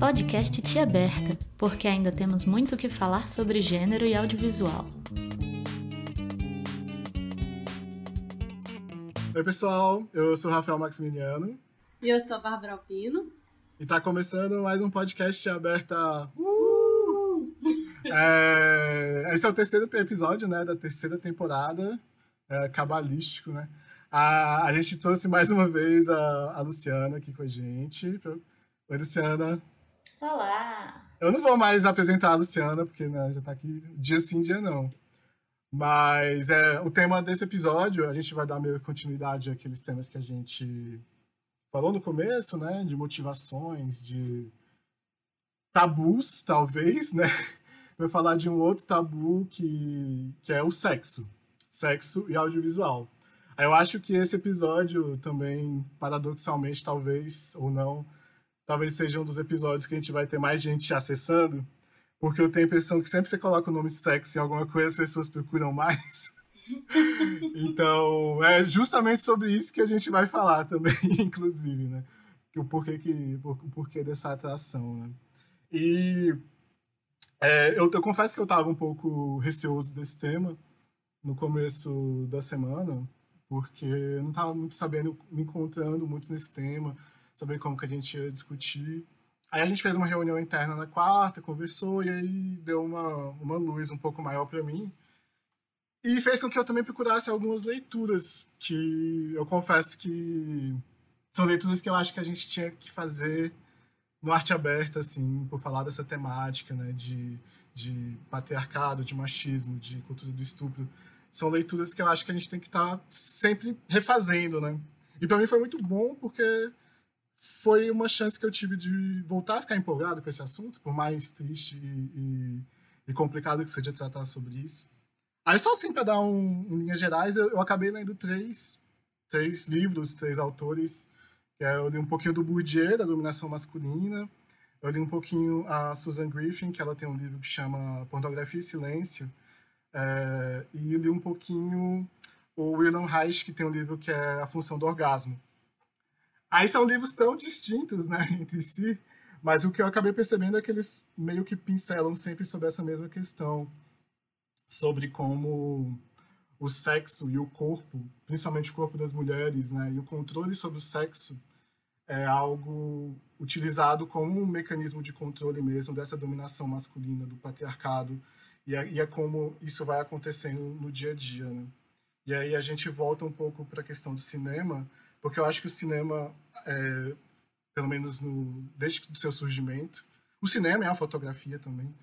Podcast Tia Aberta, porque ainda temos muito o que falar sobre gênero e audiovisual. Oi, pessoal, eu sou o Rafael Maximiliano. E eu sou a Bárbara Alpino. E tá começando mais um podcast Tia Aberta. Uh! É, esse é o terceiro episódio, né, da terceira temporada, é, cabalístico, né? A, a gente trouxe mais uma vez a, a Luciana aqui com a gente. Oi, Luciana. Olá! Eu não vou mais apresentar a Luciana, porque né, já tá aqui dia sim, dia não. Mas é, o tema desse episódio, a gente vai dar meio continuidade àqueles temas que a gente falou no começo, né? De motivações, de tabus, talvez, né? Vai falar de um outro tabu que, que é o sexo. Sexo e audiovisual. Eu acho que esse episódio também, paradoxalmente, talvez, ou não, talvez seja um dos episódios que a gente vai ter mais gente acessando, porque eu tenho a impressão que sempre que você coloca o nome sexo em alguma coisa, as pessoas procuram mais. então, é justamente sobre isso que a gente vai falar também, inclusive, né? O porquê, que, o porquê dessa atração, né? E é, eu, eu confesso que eu estava um pouco receoso desse tema no começo da semana, porque eu não estava muito sabendo, me encontrando muito nesse tema, saber como que a gente ia discutir. Aí a gente fez uma reunião interna na quarta, conversou, e aí deu uma, uma luz um pouco maior para mim. E fez com que eu também procurasse algumas leituras, que eu confesso que são leituras que eu acho que a gente tinha que fazer no arte aberta, assim, por falar dessa temática, né, de, de patriarcado, de machismo, de cultura do estupro são leituras que eu acho que a gente tem que estar tá sempre refazendo, né? E para mim foi muito bom porque foi uma chance que eu tive de voltar a ficar empolgado com esse assunto, por mais triste e, e, e complicado que seja tratar sobre isso. Aí só assim para dar um, em linhas gerais, eu, eu, acabei lendo três, três livros, três autores. É, eu li um pouquinho do Bourdieu, da dominação masculina. Eu li um pouquinho a Susan Griffin, que ela tem um livro que chama Pornografia e Silêncio, é, e li um pouquinho o William Reich, que tem um livro que é A Função do Orgasmo. Aí são livros tão distintos, né, entre si, mas o que eu acabei percebendo é que eles meio que pincelam sempre sobre essa mesma questão, sobre como o sexo e o corpo, principalmente o corpo das mulheres, né, e o controle sobre o sexo é algo utilizado como um mecanismo de controle mesmo dessa dominação masculina, do patriarcado, e é, e é como isso vai acontecendo no dia a dia, né? E aí a gente volta um pouco para a questão do cinema, porque eu acho que o cinema, é, pelo menos no, desde o seu surgimento, o cinema e a fotografia também,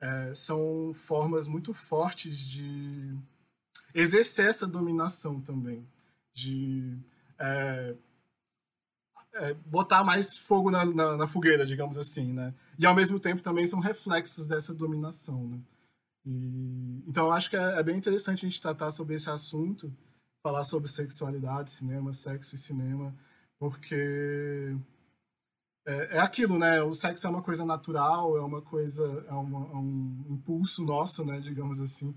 é, são formas muito fortes de exercer essa dominação também, de é, é, botar mais fogo na, na, na, fogueira, digamos assim, né? E ao mesmo tempo também são reflexos dessa dominação, né? E, então, eu acho que é, é, bem interessante a gente tratar sobre esse assunto, falar sobre sexualidade, cinema, sexo e cinema, porque é, é aquilo, né? O sexo é uma coisa natural, é uma coisa, é, uma, é um impulso nosso, né? Digamos assim.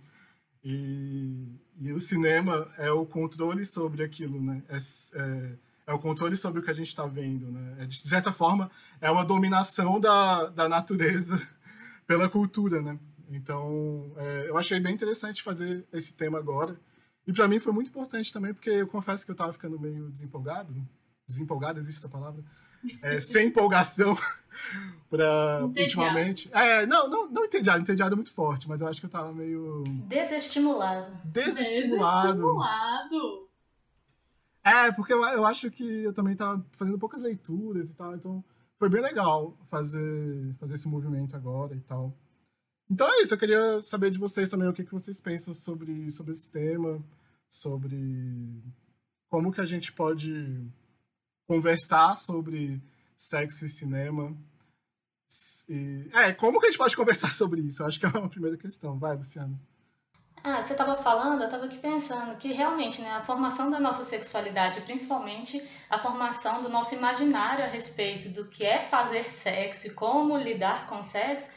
E, e, o cinema é o controle sobre aquilo, né? É, é, é o controle sobre o que a gente está vendo, né? É, de certa forma, é uma dominação da, da natureza pela cultura, né? Então, é, eu achei bem interessante fazer esse tema agora. E para mim foi muito importante também, porque eu confesso que eu estava ficando meio desempolgado. Desempolgado, existe essa palavra? É, sem empolgação para ultimamente. É, não, não, não entediado, entediado é muito forte, mas eu acho que eu estava meio. Desestimulado. Desestimulado. Desestimulado. É, porque eu, eu acho que eu também estava fazendo poucas leituras e tal, então foi bem legal fazer, fazer esse movimento agora e tal. Então é isso, eu queria saber de vocês também o que, que vocês pensam sobre, sobre esse tema, sobre como que a gente pode conversar sobre sexo e cinema. E, é, como que a gente pode conversar sobre isso? Eu acho que é uma primeira questão. Vai, Luciano. Ah, você estava falando, eu estava aqui pensando que realmente né, a formação da nossa sexualidade, principalmente a formação do nosso imaginário a respeito do que é fazer sexo e como lidar com sexo,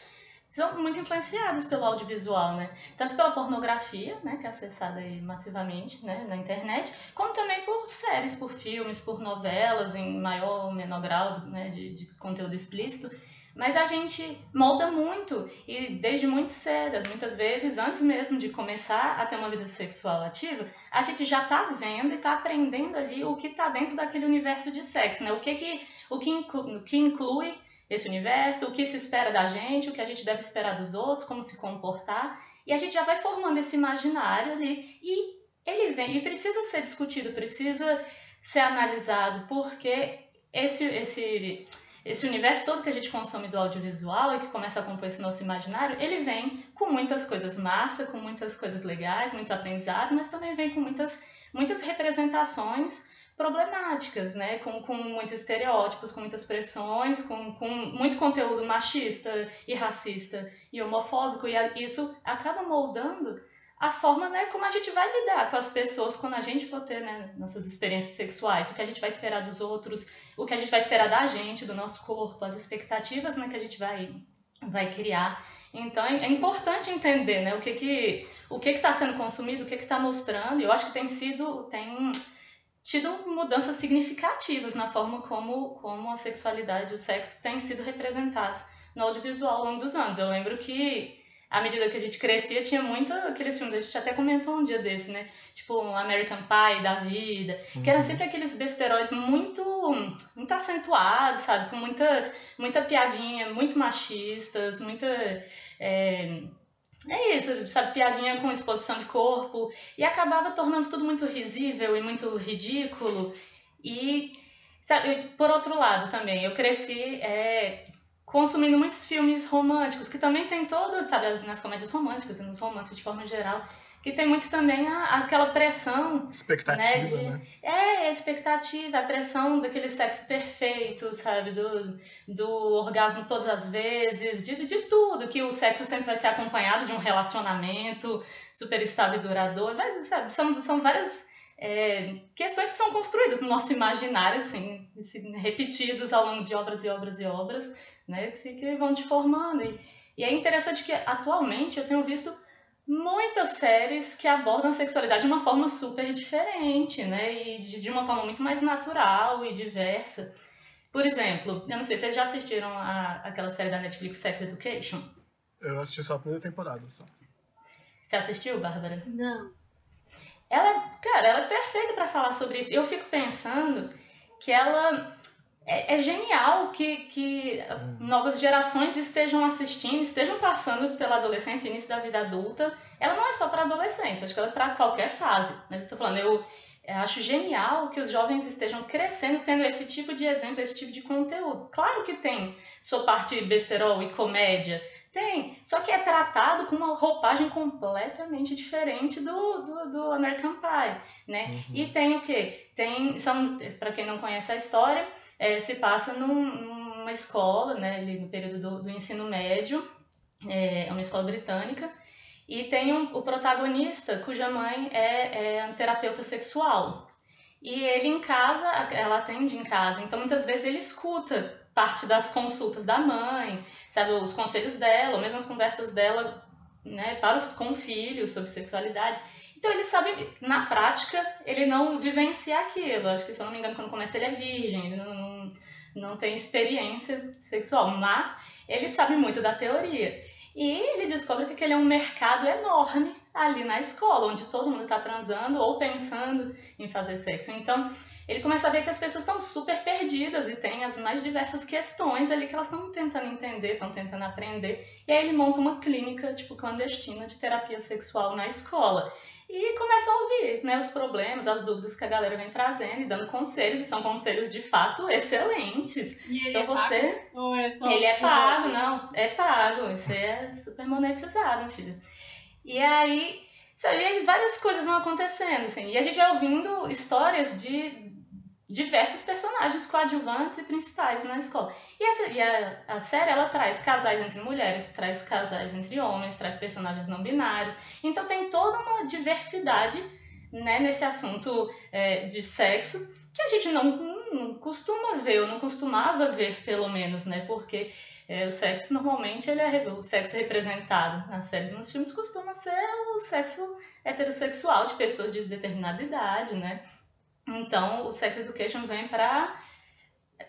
são muito influenciadas pelo audiovisual, né? Tanto pela pornografia, né, que é acessada massivamente, né, na internet, como também por séries, por filmes, por novelas em maior ou menor grau né, de, de conteúdo explícito. Mas a gente molda muito e desde muito cedo, muitas vezes antes mesmo de começar a ter uma vida sexual ativa, a gente já está vendo e está aprendendo ali o que está dentro daquele universo de sexo, né? O que que o que o que inclui esse universo, o que se espera da gente, o que a gente deve esperar dos outros, como se comportar, e a gente já vai formando esse imaginário ali. E ele vem e precisa ser discutido, precisa ser analisado, porque esse esse esse universo todo que a gente consome do audiovisual e que começa a compor esse nosso imaginário, ele vem com muitas coisas massa, com muitas coisas legais, muitos aprendizados, mas também vem com muitas, muitas representações problemáticas, né? Com, com muitos estereótipos, com muitas pressões, com, com muito conteúdo machista e racista e homofóbico, e isso acaba moldando a forma né, como a gente vai lidar com as pessoas quando a gente for ter né, nossas experiências sexuais, o que a gente vai esperar dos outros, o que a gente vai esperar da gente, do nosso corpo, as expectativas né, que a gente vai, vai criar. Então é, é importante entender né, o que que o que está sendo consumido, o que está mostrando. Eu acho que tem sido tem tido mudanças significativas na forma como, como a sexualidade, o sexo tem sido representados no audiovisual ao longo dos anos. Eu lembro que à medida que a gente crescia, tinha muito aqueles filmes, a gente até comentou um dia desse, né? Tipo, American Pie da vida, uhum. que eram sempre aqueles besteróis muito, muito acentuados, sabe? Com muita, muita piadinha, muito machistas, muita. É, é isso, sabe? Piadinha com exposição de corpo, e acabava tornando tudo muito risível e muito ridículo. E, sabe, por outro lado também, eu cresci é, consumindo muitos filmes românticos, que também tem todo, sabe, nas comédias românticas e nos romances de forma geral, que tem muito também a, aquela pressão. Expectativa, né? De, né? É, a expectativa, a pressão daquele sexo perfeito, sabe? Do, do orgasmo todas as vezes, de, de tudo, que o sexo sempre vai ser acompanhado de um relacionamento super estável e duradouro. Sabe? São, são várias. É, questões que são construídas no nosso imaginário, assim, repetidas ao longo de obras e obras e obras, né? Que, que vão te formando. E, e é interessante que atualmente eu tenho visto muitas séries que abordam a sexualidade de uma forma super diferente, né? E de, de uma forma muito mais natural e diversa. Por exemplo, eu não sei, vocês já assistiram a, aquela série da Netflix Sex Education? Eu assisti só a primeira temporada, só. Você assistiu, Bárbara? Não. Ela, cara, ela é perfeita para falar sobre isso. Eu fico pensando que ela é, é, genial que, que hum. novas gerações estejam assistindo, estejam passando pela adolescência, início da vida adulta. Ela não é só para adolescentes, acho que ela é para qualquer fase. Mas eu tô falando, eu, eu acho genial que os jovens estejam crescendo tendo esse tipo de exemplo, esse tipo de conteúdo. Claro que tem sua parte besterol e comédia, tem, só que é tratado com uma roupagem completamente diferente do, do, do American Pie, né? Uhum. E tem o quê? Tem, são, para quem não conhece a história, é, se passa num, numa escola, né, no período do, do ensino médio, é, é uma escola britânica, e tem um, o protagonista cuja mãe é, é um terapeuta sexual. E ele em casa, ela atende em casa, então muitas vezes ele escuta parte das consultas da mãe, sabe, os conselhos dela, ou mesmo as conversas dela né, para o, com o filho sobre sexualidade. Então ele sabe, na prática, ele não vivencia aquilo. Acho que, se eu não me engano, quando começa ele é virgem, ele não, não, não tem experiência sexual, mas ele sabe muito da teoria. E ele descobre que aquele é um mercado enorme ali na escola, onde todo mundo está transando ou pensando em fazer sexo. Então, ele começa a ver que as pessoas estão super perdidas e tem as mais diversas questões ali que elas estão tentando entender, estão tentando aprender. E aí ele monta uma clínica, tipo, clandestina de terapia sexual na escola. E começa a ouvir, né, os problemas, as dúvidas que a galera vem trazendo e dando conselhos, e são conselhos de fato excelentes. E ele então é você pago? Ou é só Ele é pago, não, é pago, isso é super monetizado, filho. E aí, sabe, várias coisas vão acontecendo, assim, e a gente vai ouvindo histórias de diversos personagens coadjuvantes e principais na escola. E, essa, e a, a série, ela traz casais entre mulheres, traz casais entre homens, traz personagens não binários. Então tem toda uma diversidade né, nesse assunto é, de sexo que a gente não, não costuma ver, ou não costumava ver, pelo menos, né? Porque é, o sexo, normalmente, ele é o sexo representado nas séries nos filmes costuma ser o sexo heterossexual de pessoas de determinada idade, né? Então, o Sex Education vem para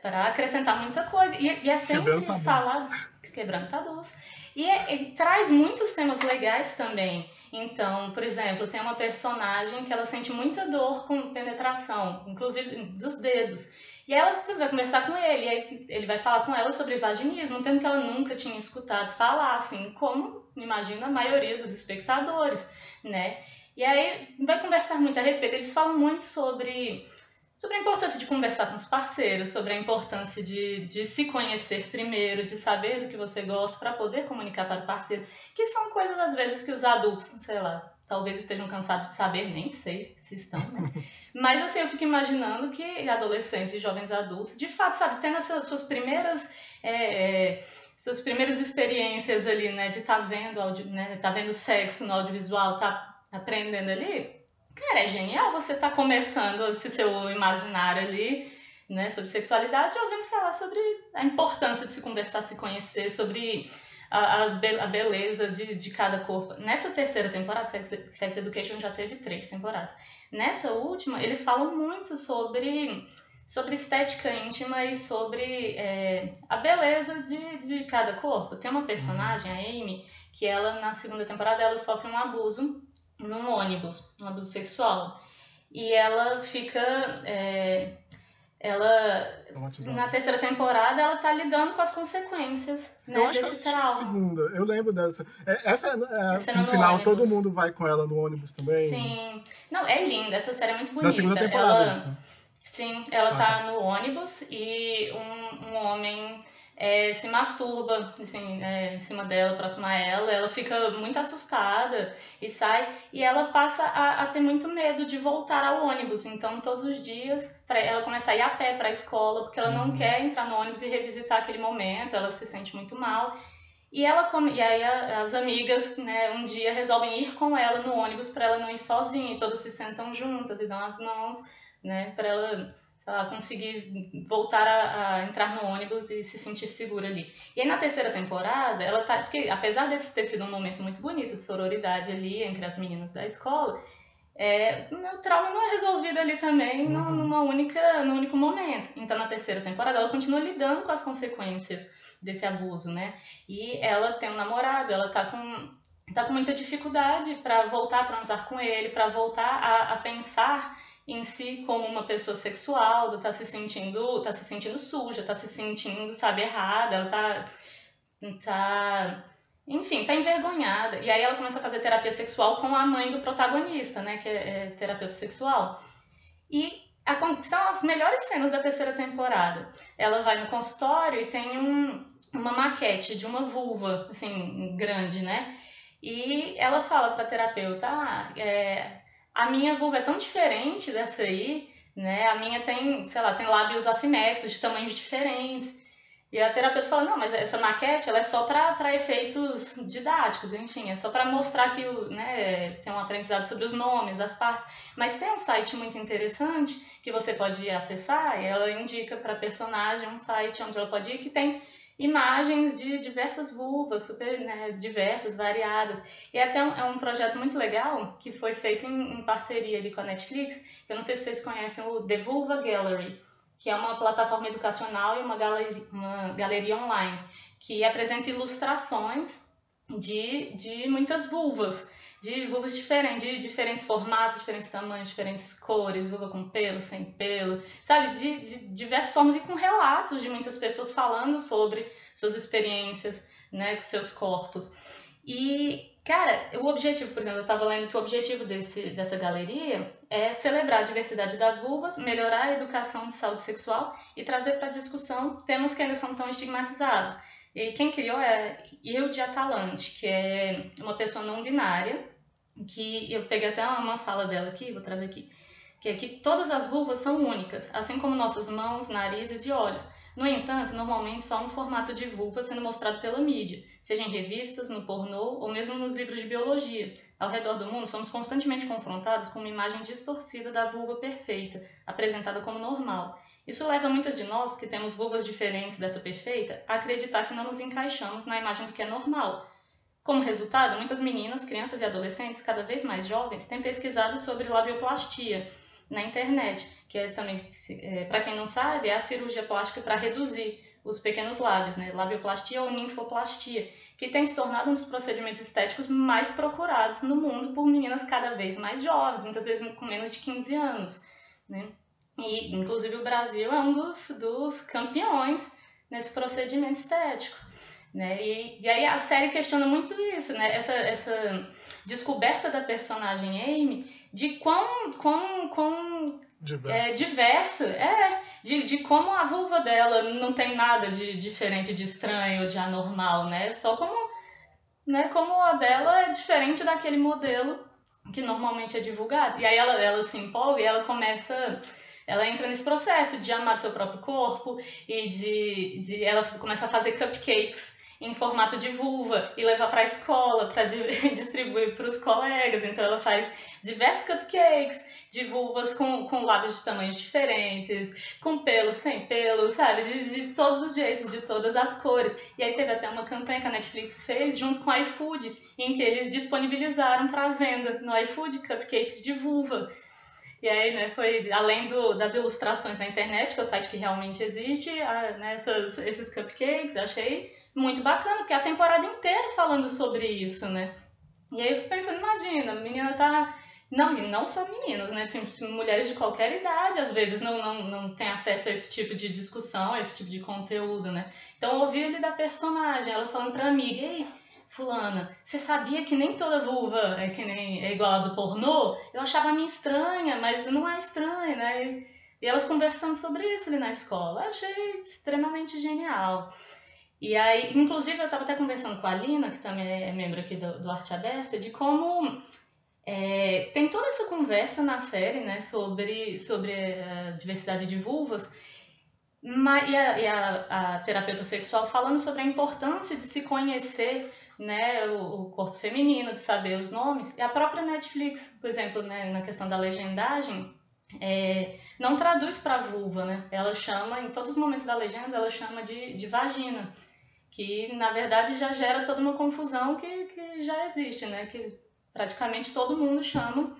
para acrescentar muita coisa. E, e é sempre falado quebrando tabus. E é, ele traz muitos temas legais também. Então, por exemplo, tem uma personagem que ela sente muita dor com penetração, inclusive dos dedos. E ela vai conversar com ele, e aí ele vai falar com ela sobre vaginismo, um termo que ela nunca tinha escutado falar, assim, como imagina a maioria dos espectadores, né? E aí vai conversar muito a respeito. Eles falam muito sobre sobre a importância de conversar com os parceiros, sobre a importância de, de se conhecer primeiro, de saber do que você gosta para poder comunicar para o parceiro, que são coisas às vezes que os adultos, sei lá, talvez estejam cansados de saber, nem sei se estão, né? Mas assim, eu fico imaginando que adolescentes e jovens adultos, de fato, sabe, tendo essas suas primeiras. É, é, suas primeiras experiências ali, né, de estar tá vendo, né, tá vendo sexo no audiovisual, tá aprendendo ali, Cara, é genial você estar tá começando esse seu imaginário ali, né, sobre sexualidade, ouvindo falar sobre a importância de se conversar, se conhecer, sobre a, a beleza de, de cada corpo. Nessa terceira temporada, Sex, Sex Education já teve três temporadas. Nessa última, eles falam muito sobre sobre estética íntima e sobre é, a beleza de, de cada corpo. Tem uma personagem, a Amy, que ela na segunda temporada ela sofre um abuso num ônibus, um abuso sexual. E ela fica. É, ela. Na terceira temporada, ela tá lidando com as consequências né, eu acho desse que trauma. segunda. Eu lembro dessa. É, essa, é, no final, ônibus. todo mundo vai com ela no ônibus também. Sim. Não, é linda. Essa série é muito bonita. Da segunda temporada, ela. Sim, ela ah, tá, tá no ônibus e um, um homem é, se masturba assim, é, em cima dela, próxima a ela, ela fica muito assustada e sai, e ela passa a, a ter muito medo de voltar ao ônibus. Então, todos os dias, pra, ela começa a ir a pé para a escola, porque ela não uhum. quer entrar no ônibus e revisitar aquele momento, ela se sente muito mal. E, ela e aí as amigas, né, um dia resolvem ir com ela no ônibus para ela não ir sozinha, e todas se sentam juntas e dão as mãos, né, para ela sei conseguir voltar a, a, entrar no ônibus e se sentir segura ali. E aí na terceira temporada, ela tá. Porque apesar desse ter sido um momento muito bonito de sororidade ali entre as meninas da escola, é, o meu trauma não é resolvido ali também uhum. numa única, num único momento. Então na terceira temporada ela continua lidando com as consequências desse abuso, né? E ela tem um namorado, ela tá com tá com muita dificuldade para voltar a transar com ele, para voltar a, a pensar em si como uma pessoa sexual, tá se sentindo, tá se sentindo suja, tá se sentindo, sabe, errada, ela tá tá enfim, tá envergonhada. E aí ela começa a fazer terapia sexual com a mãe do protagonista, né, que é, é terapeuta sexual. E a, são as melhores cenas da terceira temporada. Ela vai no consultório e tem um, uma maquete de uma vulva, assim, grande, né? E ela fala pra terapeuta, ah, é, a minha vulva é tão diferente dessa aí, né? A minha tem, sei lá, tem lábios assimétricos, de tamanhos diferentes. E a terapeuta fala, não, mas essa maquete ela é só para efeitos didáticos, enfim, é só para mostrar que o, né, tem um aprendizado sobre os nomes das partes. Mas tem um site muito interessante que você pode acessar, e ela indica para personagem um site onde ela pode ir que tem imagens de diversas vulvas, super né, diversas, variadas. E até um, é um projeto muito legal que foi feito em, em, parceria ali com a Netflix. Eu não sei se vocês conhecem o The Vulva Gallery, que é uma plataforma educacional e uma galeria, uma galeria online que apresenta ilustrações de, de muitas vulvas de vulvas diferentes, de diferentes formatos, diferentes tamanhos, diferentes cores, vulva com pelo, sem pelo, sabe? De, de diversas formas e com relatos de muitas pessoas falando sobre suas experiências, né, com seus corpos. E, cara, o objetivo, por exemplo, eu estava lendo que o objetivo desse, dessa galeria é celebrar a diversidade das vulvas, melhorar a educação de saúde sexual e trazer para discussão temas que ainda são tão estigmatizados. E quem criou é Hilde Atalante, que é uma pessoa não binária, que eu peguei até uma fala dela aqui, vou trazer aqui, que é que todas as vulvas são únicas, assim como nossas mãos, narizes e olhos. No entanto, normalmente só há um formato de vulva sendo mostrado pela mídia, seja em revistas, no pornô ou mesmo nos livros de biologia. Ao redor do mundo, somos constantemente confrontados com uma imagem distorcida da vulva perfeita, apresentada como normal. Isso leva muitas de nós, que temos vulvas diferentes dessa perfeita, a acreditar que não nos encaixamos na imagem do que é normal. Como resultado, muitas meninas, crianças e adolescentes cada vez mais jovens têm pesquisado sobre labioplastia, na internet, que é também, é, para quem não sabe, é a cirurgia plástica para reduzir os pequenos lábios, né? Labioplastia ou ninfoplastia, que tem se tornado um dos procedimentos estéticos mais procurados no mundo por meninas cada vez mais jovens, muitas vezes com menos de 15 anos, né? E, inclusive, o Brasil é um dos, dos campeões nesse procedimento estético. Né? E, e aí a série questiona muito isso, né? essa, essa descoberta da personagem Amy de quão, quão, quão diverso. É, diverso é de, de como a vulva dela não tem nada de diferente, de estranho, de anormal, né? Só como, né, como a dela é diferente daquele modelo que normalmente é divulgado. E aí ela, ela se empolga e ela começa ela entra nesse processo de amar seu próprio corpo e de, de ela começa a fazer cupcakes em formato de vulva e levar para a escola para distribuir para os colegas. Então ela faz diversos cupcakes de vulvas com, com lábios de tamanhos diferentes, com pelo, sem pelo, sabe? De, de todos os jeitos, de todas as cores. E aí teve até uma campanha que a Netflix fez junto com a iFood, em que eles disponibilizaram para venda no iFood cupcakes de vulva. E aí, né, foi além do, das ilustrações na internet, que é o site que realmente existe, a, né, essas, esses cupcakes, achei muito bacana, porque é a temporada inteira falando sobre isso, né? E aí eu fico pensando, imagina, a menina tá. Não, e não só meninos, né? Assim, mulheres de qualquer idade, às vezes, não, não, não tem acesso a esse tipo de discussão, a esse tipo de conteúdo, né? Então eu ouvi ali da personagem, ela falando pra amiga, ei, fulana, você sabia que nem toda vulva é que nem é igual a do pornô? Eu achava a minha estranha, mas não é estranha, né? E, elas conversando sobre isso ali na escola. Eu achei extremamente genial. E aí, inclusive, eu estava até conversando com a Lina, que também é membro aqui do, do Arte Aberta, de como é, tem toda essa conversa na série, né, sobre, sobre a diversidade de vulvas, e, a, e a, a, terapeuta sexual falando sobre a importância de se conhecer né, o, o, corpo feminino, de saber os nomes. E a própria Netflix, por exemplo, né, na questão da legendagem, é, não traduz para vulva, né? Ela chama, em todos os momentos da legenda, ela chama de, de vagina que na verdade já gera toda uma confusão que, que já existe, né? Que praticamente todo mundo chama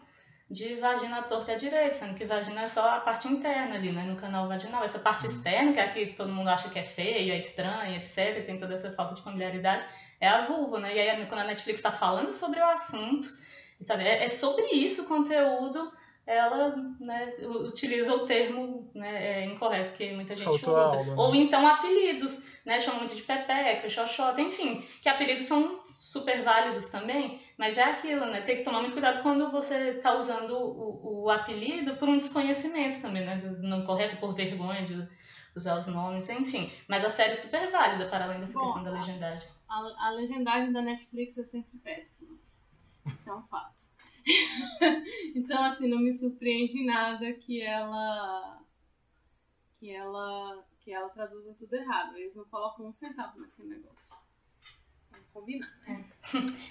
de vagina torta à direita, sendo que vagina é só a parte interna ali, né, no canal vaginal. Essa parte uhum. externa, que é a que todo mundo acha que é feia, é estranha, etc, e tem toda essa falta de familiaridade, é a vulva, né? E aí quando a Netflix está falando sobre o assunto, sabe, é, é sobre isso o conteúdo ela né, utiliza o termo né, é, incorreto que muita gente Faltou usa. Aula, né? Ou então apelidos, né? Chamam muito de pepeca, xoxota, enfim, que apelidos são super válidos também, mas é aquilo, né? Tem que tomar muito cuidado quando você está usando o, o apelido por um desconhecimento também, né? Do, do nome correto, por vergonha de usar os nomes, enfim. Mas a série é super válida para além dessa Bom, questão da legendagem. A, a legendagem da Netflix é sempre péssima. Isso é um fato. então, assim, não me surpreende nada que ela que ela que ela traduza tudo errado. Eles não colocam um centavo naquele negócio. Vamos combinar, né?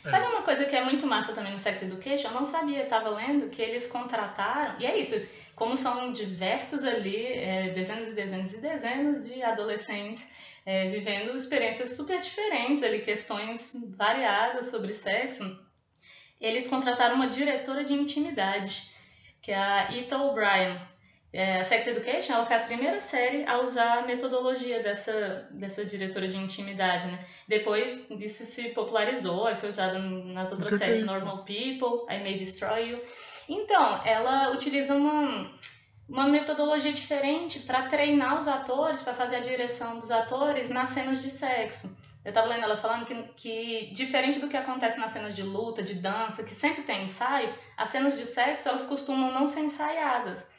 É. Sabe uma coisa que é muito massa também no Sex Education? Eu não sabia, estava lendo que eles contrataram, e é isso, como são diversos ali, é, dezenas e dezenas e dezenas de adolescentes é, vivendo experiências super diferentes ali, questões variadas sobre sexo eles contrataram uma diretora de intimidade, que é a Ita O'Brien. É, a Sex Education ela foi a primeira série a usar a metodologia dessa, dessa diretora de intimidade, né? Depois disso se popularizou e foi usado nas outras que séries, que é Normal People, I May Destroy You. Então, ela utiliza uma, uma metodologia diferente para treinar os atores, para fazer a direção dos atores nas cenas de sexo. Eu tava lendo ela falando que, que, diferente do que acontece nas cenas de luta, de dança, que sempre tem ensaio, as cenas de sexo, elas costumam não ser ensaiadas.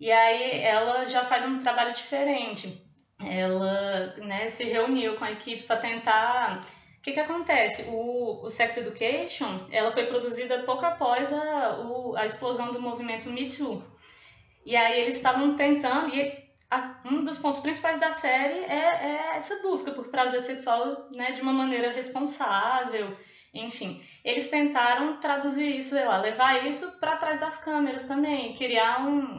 E aí ela já faz um trabalho diferente. Ela né, se reuniu com a equipe para tentar... O que, que acontece? O, o Sex Education, ela foi produzida pouco após a, o, a explosão do movimento Me Too. E aí eles estavam tentando... E a, um dos pontos principais da série é, é, essa busca por prazer sexual né, de uma maneira responsável, enfim. Eles tentaram traduzir isso, sei lá, levar isso para trás das câmeras também, criar um,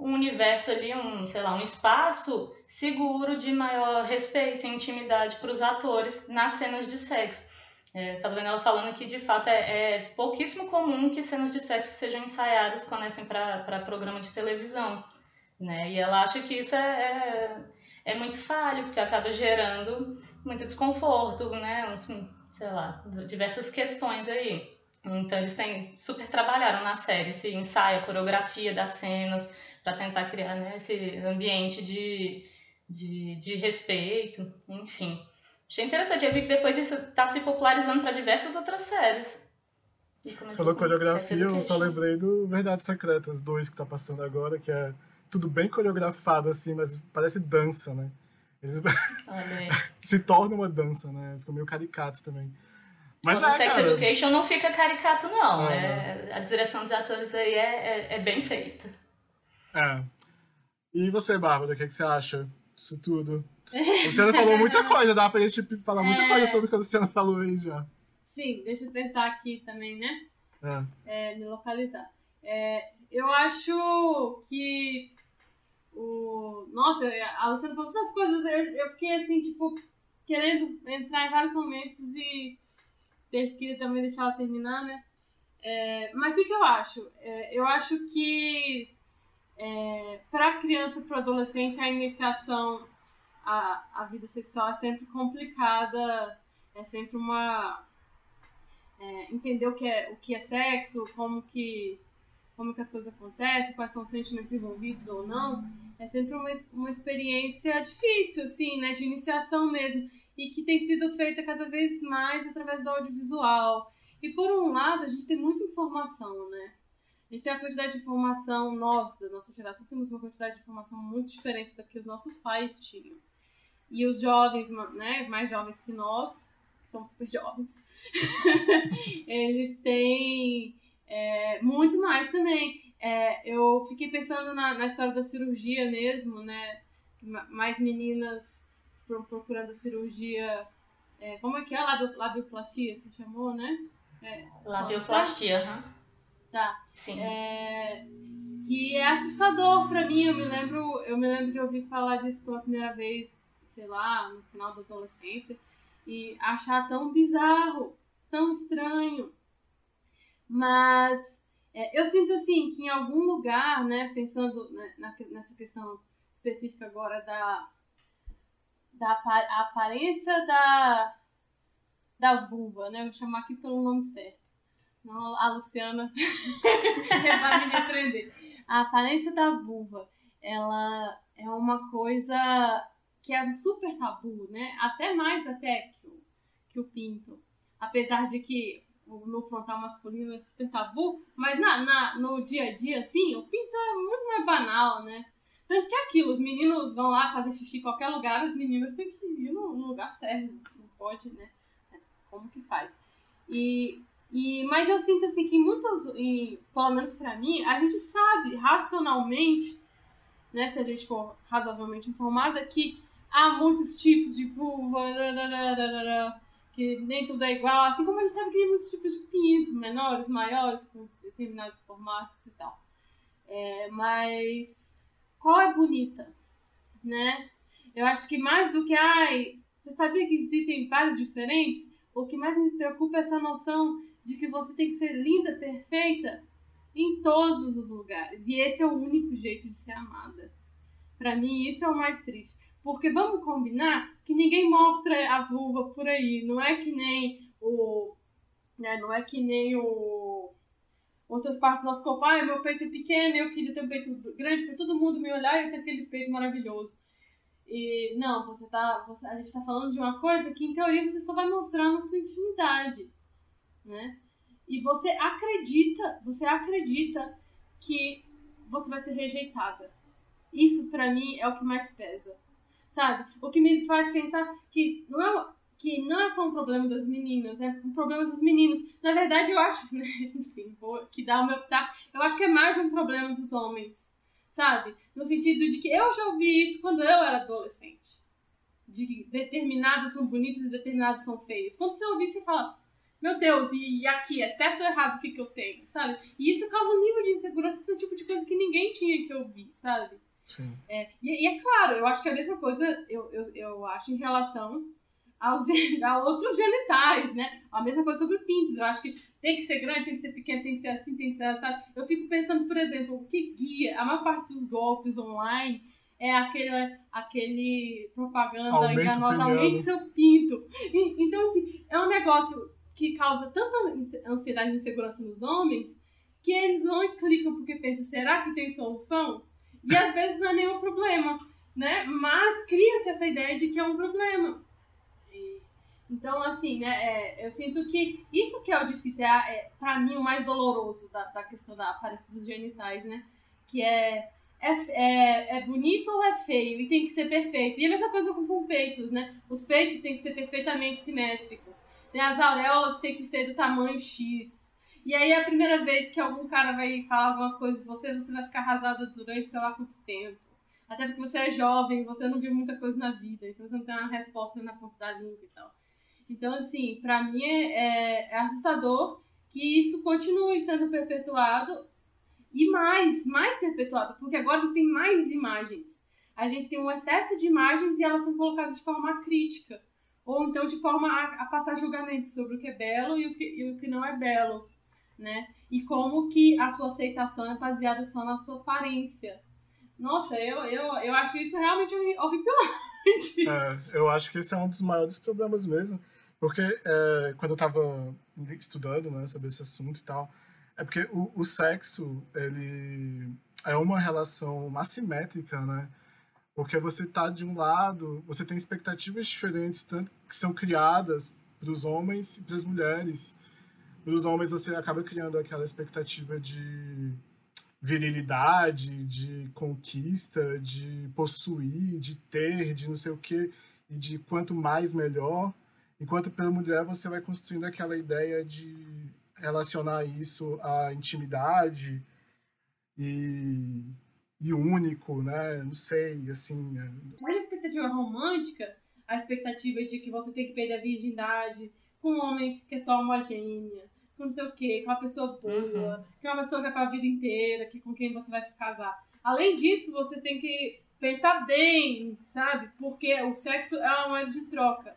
um universo ali, um, sei lá, um espaço seguro de maior respeito e intimidade para os atores nas cenas de sexo. É, tava vendo ela falando que de fato é, é, pouquíssimo comum que cenas de sexo sejam ensaiadas quando é assim, para programa de televisão. Né? E ela acha que isso é, é, é, muito falho, porque acaba gerando muito desconforto, né? sei lá, diversas questões aí. Então eles têm, super trabalharam na série esse ensaio, a coreografia das cenas, para tentar criar né, esse ambiente de, de, de respeito, enfim. Achei interessante, eu vi que depois isso está se popularizando para diversas outras séries. Falou coreografia, eu só lembrei do Verdades Secretas 2 que tá passando agora, que é tudo bem coreografado, assim, mas parece dança, né? Eles se torna uma dança, né? Fica meio caricato também. Mas o Sex cara... Education não fica caricato, não. Ah, é, a direção de atores aí é, é, é, bem feita. É. E você, Bárbara, o que, é que você acha disso tudo? A Luciana falou muita coisa, dá pra gente falar muita é... coisa sobre o que a Luciana falou aí já. Sim, deixa eu tentar aqui também, né? É. me localizar. É, eu acho que o. Nossa, a Luciana falou tantas coisas, eu, eu fiquei assim, tipo, querendo entrar em vários momentos e queria também deixar ela terminar, né? É, mas o que eu acho? É, eu acho que é, para criança e para adolescente a iniciação à, à vida sexual é sempre complicada, é sempre uma é, entender o que é o que é sexo, como que como que as coisas acontecem, quais são os sentimentos envolvidos ou não, é sempre uma, uma experiência difícil, assim, né, de iniciação mesmo, e que tem sido feita cada vez mais através do audiovisual. E por um lado, a gente tem muita informação, né? A gente tem a quantidade de informação, nós, da nossa geração, temos uma quantidade de informação muito diferente da que os nossos pais tinham. E os jovens, né, mais jovens que nós, que somos super jovens, eles têm é, muito mais também. É, eu fiquei pensando na, na, história da cirurgia mesmo, né? Mais meninas procurando cirurgia. É, como é que é? Labio, labioplastia, se chamou, né? É, labioplastia, aham. Tá. Sim. É, que é assustador pra mim. Eu me lembro, eu me lembro de ouvir falar disso pela primeira vez, sei lá, no final da adolescência, e achar tão bizarro, tão estranho. Mas é, eu sinto assim que em algum lugar, né, pensando né, na, nessa questão específica agora da, da aparência da, da vulva, né? Vou chamar aqui pelo nome certo. Não, a Luciana vai me repreender. A aparência da vulva, ela é uma coisa que é super tabu, né? Até mais até que o, que o pinto. Apesar de que no frontal masculino é super tabu, mas na, na, no dia a dia, assim, o pinto é muito mais banal, né? Tanto que é aquilo, os meninos vão lá fazer xixi em qualquer lugar, as meninas têm que ir no, no lugar certo, não pode, né? Como que faz? E, e, mas eu sinto assim que muitos, e, pelo menos pra mim, a gente sabe racionalmente, né, se a gente for razoavelmente informada, que há muitos tipos de vulva, que nem tudo é igual, assim como ele sabe que tem muitos tipos de pinto, menores, maiores, com determinados formatos e tal. É, mas qual é bonita, né? Eu acho que mais do que, ai, você sabia que existem vários diferentes? O que mais me preocupa é essa noção de que você tem que ser linda, perfeita em todos os lugares. E esse é o único jeito de ser amada. Para mim, isso é o mais triste. Porque vamos combinar que ninguém mostra a vulva por aí. Não é que nem o. Né, não é que nem o. Outras partes do nosso corpo. Ah, meu peito é pequeno, eu queria ter um peito grande para todo mundo me olhar e ter aquele peito maravilhoso. E não, você tá. Você, a gente tá falando de uma coisa que, em teoria, você só vai mostrar na sua intimidade. Né? E você acredita, você acredita que você vai ser rejeitada. Isso para mim é o que mais pesa sabe? O que me faz pensar que não é, que não é só um problema das meninas, é um problema dos meninos. Na verdade, eu acho, né? enfim, vou que dá o meu tá, eu acho que é mais um problema dos homens, sabe? No sentido de que eu já ouvi isso quando eu era adolescente. De que determinadas são bonitas e determinadas são feias. Quando você ouvir, você fala, meu Deus, e aqui, é certo ou errado o que, que eu tenho, sabe? E isso causa um nível de insegurança, esse é o tipo de coisa que ninguém tinha que ouvir, sabe? Sim. É, e, e, é claro, eu acho que a mesma coisa eu, eu, eu acho em relação aos, a outros genitais, né? A mesma coisa sobre pintos. Eu acho que tem que ser grande, tem que ser pequeno, tem que ser assim, tem que ser assado. Eu fico pensando, por exemplo, o que guia a maior parte dos golpes online é aquele, aquele propaganda Aumento enganosa, aumente seu pinto. E- então, assim, é um negócio que causa tanta ansiedade e insegurança nos homens que eles vão e clicam porque pensam, será que tem solução? E às vezes não é nenhum problema, né? Mas cria-se essa ideia de que é um problema. Então, assim, né, é, eu sinto que isso que é o difícil, é, é pra mim o mais doloroso da, da questão da aparência dos genitais, né? Que é, é, é, é bonito ou é feio? E tem que ser perfeito. E a mesma coisa com, com peitos, né? Os peitos têm que ser perfeitamente simétricos. Né? As auréolas têm que ser do tamanho X. E aí, a primeira vez que algum cara vai falar alguma coisa de você, você vai ficar arrasada durante sei lá quanto tempo. Até porque você é jovem, você não viu muita coisa na vida, então você não tem uma resposta na ponta da língua e tal. Então, assim, pra mim é, é- é assustador que isso continue sendo perpetuado e mais, mais perpetuado, porque agora a gente tem mais imagens. A gente tem um excesso de imagens e elas são colocadas de forma crítica. Ou então de forma a, a passar julgamento sobre o que é belo e o que, e o que não é belo, né? E como que a sua aceitação é baseada só na sua aparência. Nossa, eu, eu, eu acho isso realmente horri- horripilante. É, eu acho que esse é um dos maiores problemas mesmo, porque é, quando eu estava estudando né, sobre esse assunto e tal, é porque o, o sexo, ele é uma relação assimétrica, né? Porque você tá de um lado, você tem expectativas diferentes, tanto que são criadas para os homens e para as mulheres. Para os homens, você acaba criando aquela expectativa de virilidade, de conquista, de possuir, de ter, de não sei o quê, e de quanto mais melhor. Enquanto pela mulher você vai construindo aquela ideia de relacionar isso à intimidade e, e único, né? Não sei, assim. é- Mas a expectativa romântica, a expectativa de que você tem que perder a virgindade com um homem que é só homogênea, com não sei o quê, com uma pessoa boa, que é uma pessoa que é pra vida inteira, que com quem você vai se casar. Além disso, você tem que pensar bem, sabe? Porque o sexo é uma moeda de troca.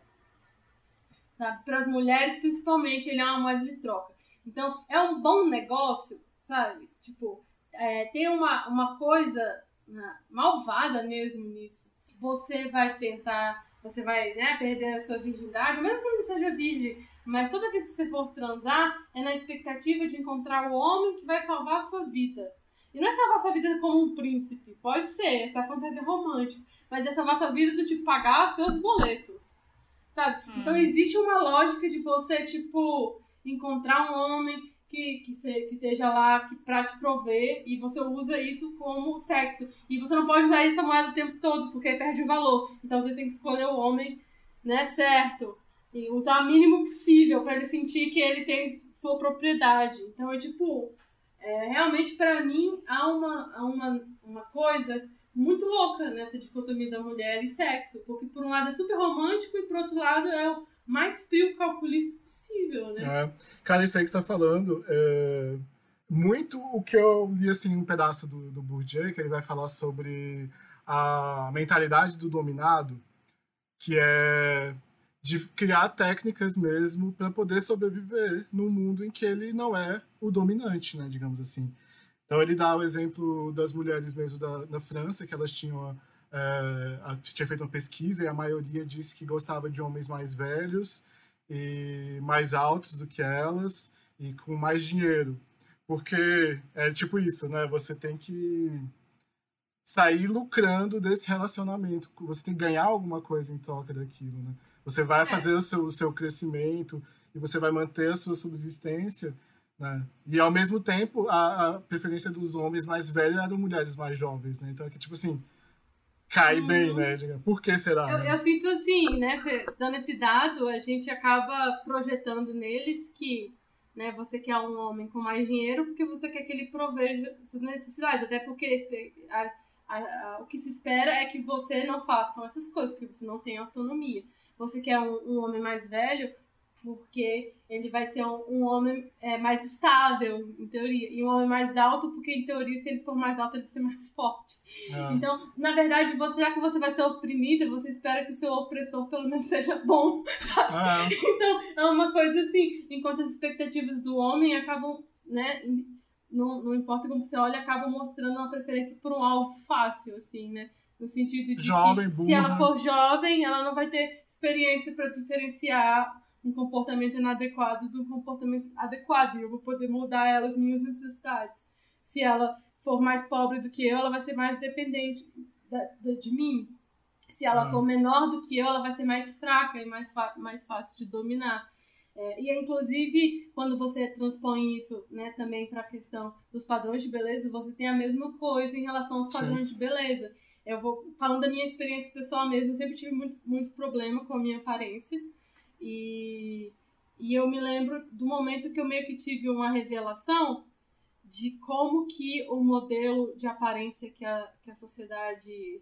Sabe? Para as mulheres, principalmente, ele é uma moeda de troca. Então, é um bom negócio, sabe? Tipo, é, tem uma, uma coisa né, malvada mesmo nisso. Você vai tentar, você vai né, perder a sua virgindade, mesmo que não seja virgem, mas toda vez que você for transar, é na expectativa de encontrar o homem que vai salvar a sua vida. E não é salvar a sua vida como um príncipe, pode ser, essa é a fantasia romântica, mas é salvar a sua vida do tipo pagar seus boletos, sabe? Hum. Então existe uma lógica de você, tipo, encontrar um homem que, que, se- que esteja lá que, pra te prover e você usa isso como sexo. E você não pode usar essa moeda o tempo todo, porque aí perde o valor. Então você tem que escolher o homem, né, certo. E usar o mínimo possível pra ele sentir que ele tem sua propriedade. Então é tipo, é, realmente pra mim há uma, há uma, uma coisa muito louca nessa dicotomia da mulher e sexo. Porque por um lado é super romântico e por outro lado é mais frio calculista possível, né? É. Cara, isso aí que você tá falando, é muito o que eu li, assim, um pedaço do, do Bourdieu, que ele vai falar sobre a mentalidade do dominado, que é de criar técnicas mesmo para poder sobreviver num mundo em que ele não é o dominante, né, digamos assim. Então ele dá o exemplo das mulheres mesmo da, da França, que elas tinham é, tinha feito uma pesquisa e a maioria disse que gostava de homens mais velhos e mais altos do que elas e com mais dinheiro. Porque é tipo isso, né? Você tem que sair lucrando desse relacionamento. Você tem que ganhar alguma coisa em troca daquilo, né? Você vai fazer o seu, o seu crescimento e você vai manter a sua subsistência, né? E ao mesmo tempo, a, a preferência dos homens mais velhos eram mulheres mais jovens, né? Então, é que, tipo assim, cai bem, né? digamos. Por que será? Eu, né? eu sinto assim, né? cê- dando esse dado, a gente acaba projetando neles que né, você quer um homem com mais dinheiro porque você quer que ele proveja suas necessidades. Até porque a- a- a- o que se espera é que você não faça essas coisas, porque você não tem autonomia. Você quer um, um homem mais velho porque ele vai ser um, um homem é, mais estável, em teoria, e um homem mais alto, porque em teoria, se ele for mais alto, ele vai ser mais forte. Ah. Então, na verdade, você, já que você vai ser oprimida, você espera que seu opressor pelo menos seja bom, sabe? Ah. Então, é uma coisa assim, enquanto as expectativas do homem acabam, né, não, não importa como você olha, acabam mostrando uma preferência por um alvo fácil, assim, né? No sentido de jovem, que se ela for jovem, ela não vai ter experiência para diferenciar um comportamento inadequado do comportamento adequado e eu vou poder moldar ela as minhas necessidades. Se ela for mais pobre do que eu, ela vai ser mais dependente da, da, de mim. Se ela ah. for menor do que eu, ela vai ser mais fraca e mais, mais fácil de dominar. É, e inclusive, quando você transpõe isso né, também para a questão dos padrões de beleza, você tem a mesma coisa em relação aos padrões Sim. de beleza. Eu vou falando da minha experiência pessoal mesmo, eu sempre tive muito, muito problema com a minha aparência. E, e eu me lembro do momento que eu meio que tive uma revelação de como que o modelo de aparência que a, que a sociedade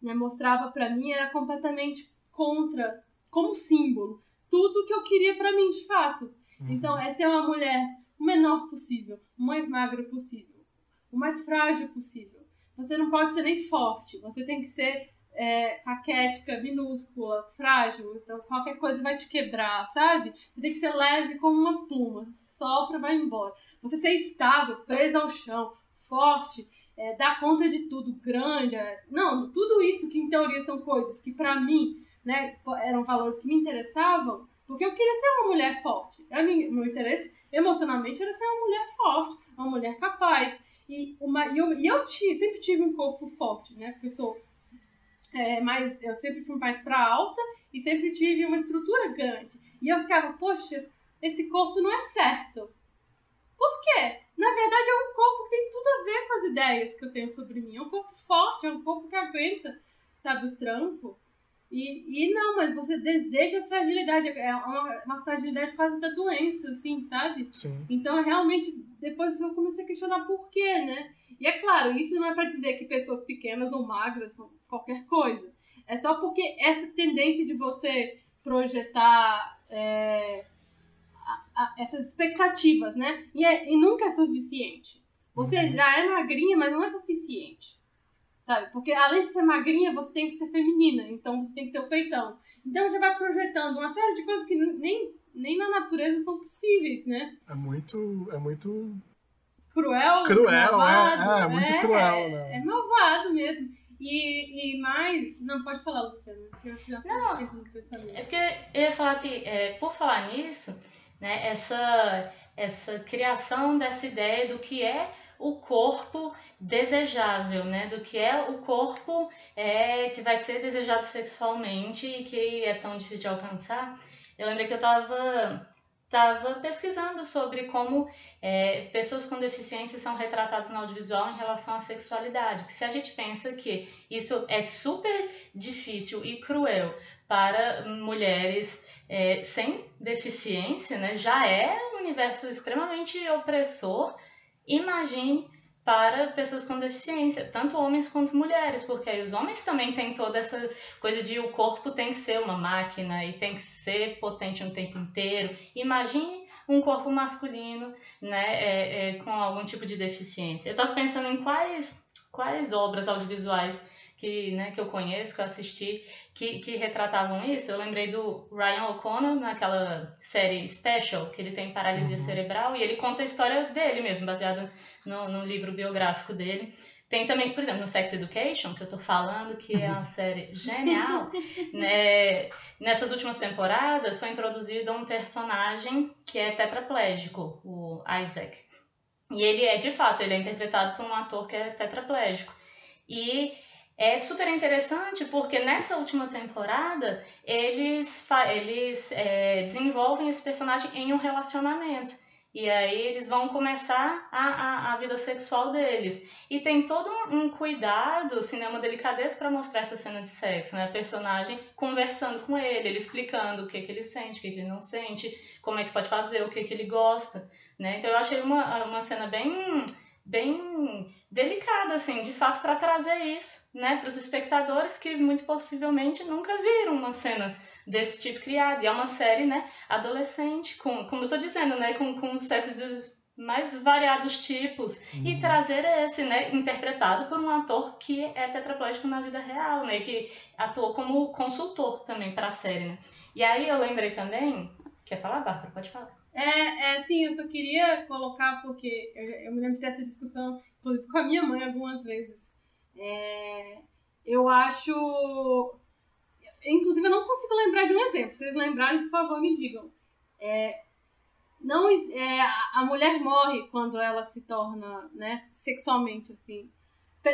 né, mostrava para mim era completamente contra, como símbolo, tudo que eu queria para mim de fato. Uhum. Então, é ser uma mulher o menor possível, o mais magra possível, o mais frágil possível. Você não pode ser nem forte, você tem que ser é, caquética, minúscula, frágil, então qualquer coisa vai te quebrar, sabe? Você tem que ser leve como uma pluma, sopra, vai embora. Você ser estável, preso ao chão, forte, é, dar conta de tudo, grande, é, não, tudo isso que em teoria são coisas que para mim, né, eram valores que me interessavam, porque eu queria ser uma mulher forte. Eu, meu interesse emocionalmente era ser uma mulher forte, uma mulher capaz. E, uma, e eu, e eu sempre tive um corpo forte, né? Porque eu sou é, mais, eu sempre fui mais para alta e sempre tive uma estrutura grande. E eu ficava, poxa, esse corpo não é certo. Por quê? Na verdade, é um corpo que tem tudo a ver com as ideias que eu tenho sobre mim. É um corpo forte, é um corpo que aguenta, sabe, o tranco. E, e não, mas você deseja fragilidade. É uma, uma fragilidade quase da doença, assim, sabe? Sim. Então, realmente, depois eu comecei a questionar por quê, né? E é claro, isso não é para dizer que pessoas pequenas ou magras são qualquer coisa. É só porque essa tendência de você projetar é, a, a, essas expectativas, né? E, é, e, nunca é suficiente. Você uhum. já é magrinha, mas não é suficiente. Sabe? Porque além de ser magrinha, você tem que ser feminina. Então você tem que ter o peitão. Então já vai projetando uma série de coisas que nem, nem na natureza são possíveis, né? É muito. É muito cruel. Cruel, é, malvado, é, é, muito é, cruel, né? É, é malvado mesmo. E, e mais. Não, pode falar, Luciana. Eu já não, é porque eu ia falar que, é, por falar nisso, né, essa, essa criação dessa ideia do que é o corpo desejável, né? Do que é o corpo é, que vai ser desejado sexualmente e que é tão difícil de alcançar. Eu lembrei que eu tava estava pesquisando sobre como é, pessoas com deficiência são retratadas no audiovisual em relação à sexualidade. Porque se a gente pensa que isso é super difícil e cruel para mulheres é, sem deficiência, né, já é um universo extremamente opressor. Imagine para pessoas com deficiência, tanto homens quanto mulheres, porque aí os homens também têm toda essa coisa de o corpo tem que ser uma máquina e tem que ser potente o tempo inteiro. Imagine um corpo masculino, né, é, é, com algum tipo de deficiência. Eu estava pensando em quais, quais obras audiovisuais que, né, que eu conheço, que eu assisti, que, que retratavam isso. Eu lembrei do Ryan O'Connor naquela série Special, que ele tem paralisia uhum. cerebral, e ele conta a história dele mesmo, baseada no, no livro biográfico dele. Tem também, por exemplo, no Sex Education, que eu tô falando, que é uma série genial. né? Nessas últimas temporadas foi introduzido um personagem que é tetraplégico, o Isaac. E ele é, de fato, ele é interpretado por um ator que é tetraplégico. E é super interessante porque nessa última temporada eles, eles é, desenvolvem esse personagem em um relacionamento. E aí eles vão começar a, a, a vida sexual deles. E tem todo um, um cuidado, assim, né, delicadeza para mostrar essa cena de sexo, né? A personagem conversando com ele, ele explicando o que, que ele sente, o que, que ele não sente, como é que pode fazer, o que, que ele gosta, né? Então eu achei uma, uma cena bem assim, de fato, para trazer isso, né, para os espectadores que muito possivelmente nunca viram uma cena desse tipo criada. E é uma série, né, adolescente, com, como eu tô dizendo, né, com, com um set de mais variados tipos uhum. e trazer esse, né, interpretado por um ator que é tetraplégico na vida real, né, que atuou como consultor também para a série, né. E aí eu lembrei também, quer falar, Bárbara? Pode falar. É, é, sim, eu só queria colocar, porque eu, eu me lembro dessa discussão, inclusive com a minha mãe algumas vezes. É, eu acho. Inclusive, eu não consigo lembrar de um exemplo. Se vocês lembrarem, por favor, me digam. É, não, é, a mulher morre quando ela se torna né, sexualmente, assim,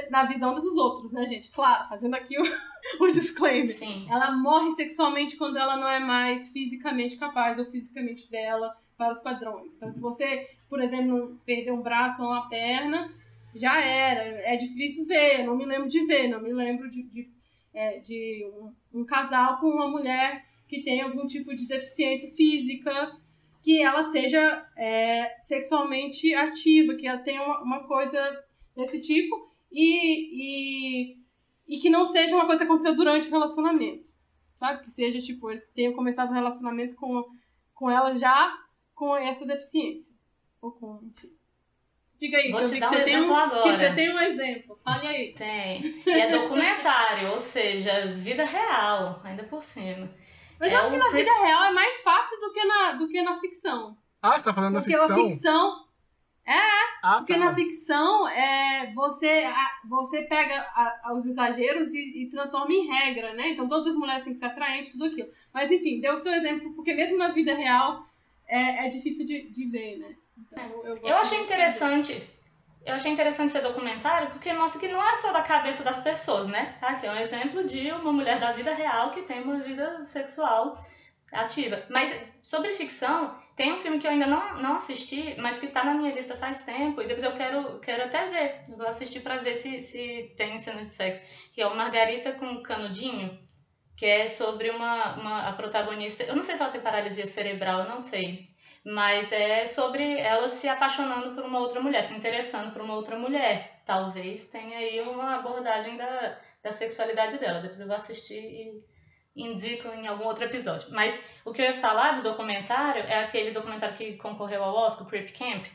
na visão dos outros, né, gente? Claro, fazendo aqui o, o disclaimer. Sim. Ela morre sexualmente quando ela não é mais fisicamente capaz ou fisicamente bela para os padrões. Então, se você, por exemplo, perder um braço ou uma perna, já era. É difícil ver, não me lembro de ver, não me lembro de, de, é, de um, um, casal com uma mulher que tem algum tipo de deficiência física, que ela seja é, sexualmente ativa, que ela tenha uma, uma coisa desse tipo e, e, e que não seja uma coisa que aconteceu durante o relacionamento. Sabe? Que seja, tipo, eles tenham começado o relacionamento com, com ela já com essa deficiência. Ou com, enfim. Diga aí, Vou te dar um exemplo tem um, agora. Que você tem um exemplo. Fale aí. Tem. E é documentário, ou seja, vida real, ainda por cima. Mas é eu acho que na vida real é mais fácil do que na, do que na ficção. Ah, você tá falando Porque da ficção? Porque a ficção... É, ah, porque tá. na ficção é, você, você pega a, os exageros e, e, transforma em regra, né? Então todas as mulheres têm que ser atraentes, tudo aquilo. Mas enfim, deu o seu exemplo, porque mesmo na vida real é, é difícil de, de ver, né? Então, eu, eu achei interessante. Eu achei interessante ser documentário porque mostra que não é só da cabeça das pessoas, né? Aqui é um exemplo de uma mulher da vida real que tem uma vida sexual ativa. Mas sobre ficção, tem um filme que eu ainda não, não assisti, mas que tá na minha lista faz tempo, e depois eu quero, quero até ver. Eu vou assistir para ver se, se tem cenas de sexo. Que é o Margarita com Canudinho, que é sobre uma, uma a protagonista. Eu não sei se ela tem paralisia cerebral, eu não sei. Mas é sobre ela se apaixonando por uma outra mulher, se interessando por uma outra mulher. Talvez tenha aí uma abordagem da, da sexualidade dela. Depois eu vou assistir e indico em algum outro episódio. Mas o que eu ia falar do documentário é aquele documentário que concorreu ao Oscar, o Creep Camp.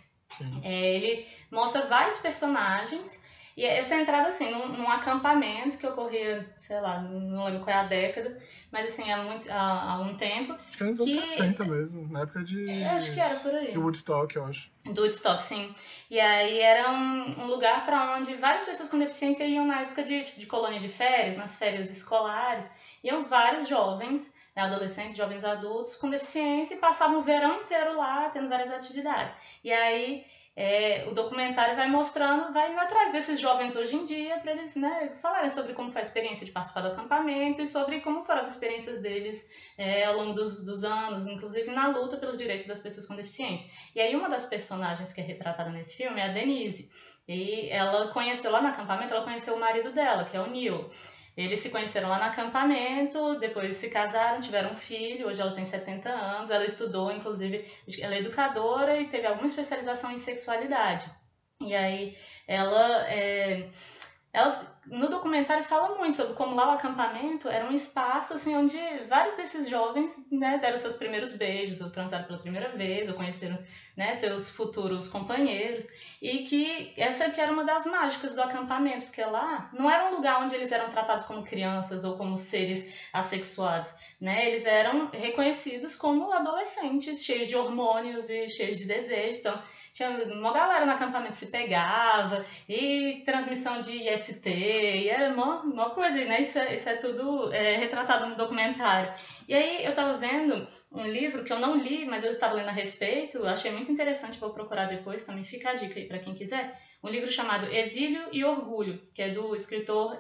É, ele mostra vários personagens e essa entrada, assim, num, num, acampamento que ocorria, sei lá, não lembro qual é a década, mas assim, há, muito, há, há um tempo. Acho que era nos anos 60 mesmo, na época de. Eu acho que era por aí. Do Woodstock, eu acho. Do Woodstock, sim. E aí era um, um lugar para onde várias pessoas com deficiência iam na época de, tipo, de colônia de férias, nas férias escolares. Iam vários jovens, né, adolescentes, jovens adultos com deficiência e passavam o verão inteiro lá, tendo várias atividades. E aí é, o documentário vai mostrando, vai atrás desses jovens hoje em dia para eles né, falarem sobre como foi a experiência de participar do acampamento e sobre como foram as experiências deles é, ao longo dos, dos anos, inclusive na luta pelos direitos das pessoas com deficiência. E aí uma das personagens que é retratada nesse filme é a Denise. E ela conheceu lá no acampamento, ela conheceu o marido dela, que é o Neil. Eles se conheceram lá no acampamento, depois se casaram, tiveram um filho, hoje ela tem 70 anos, ela estudou, inclusive, ela é educadora e teve alguma especialização em sexualidade. E aí ela, é, ela no documentário fala muito sobre como lá o acampamento era um espaço assim onde vários desses jovens né, deram seus primeiros beijos ou transaram pela primeira vez ou conheceram né, seus futuros companheiros e que essa que era uma das mágicas do acampamento porque lá não era um lugar onde eles eram tratados como crianças ou como seres assexuados né eles eram reconhecidos como adolescentes cheios de hormônios e cheios de desejos então tinha uma galera no acampamento se pegava e transmissão de IST e era uma, uma coisa, né? Isso é, isso é tudo é, retratado no documentário. E aí eu tava vendo um livro que eu não li, mas eu estava lendo a respeito, achei muito interessante, vou procurar depois, também fica a dica aí para quem quiser. Um livro chamado Exílio e Orgulho, que é do escritor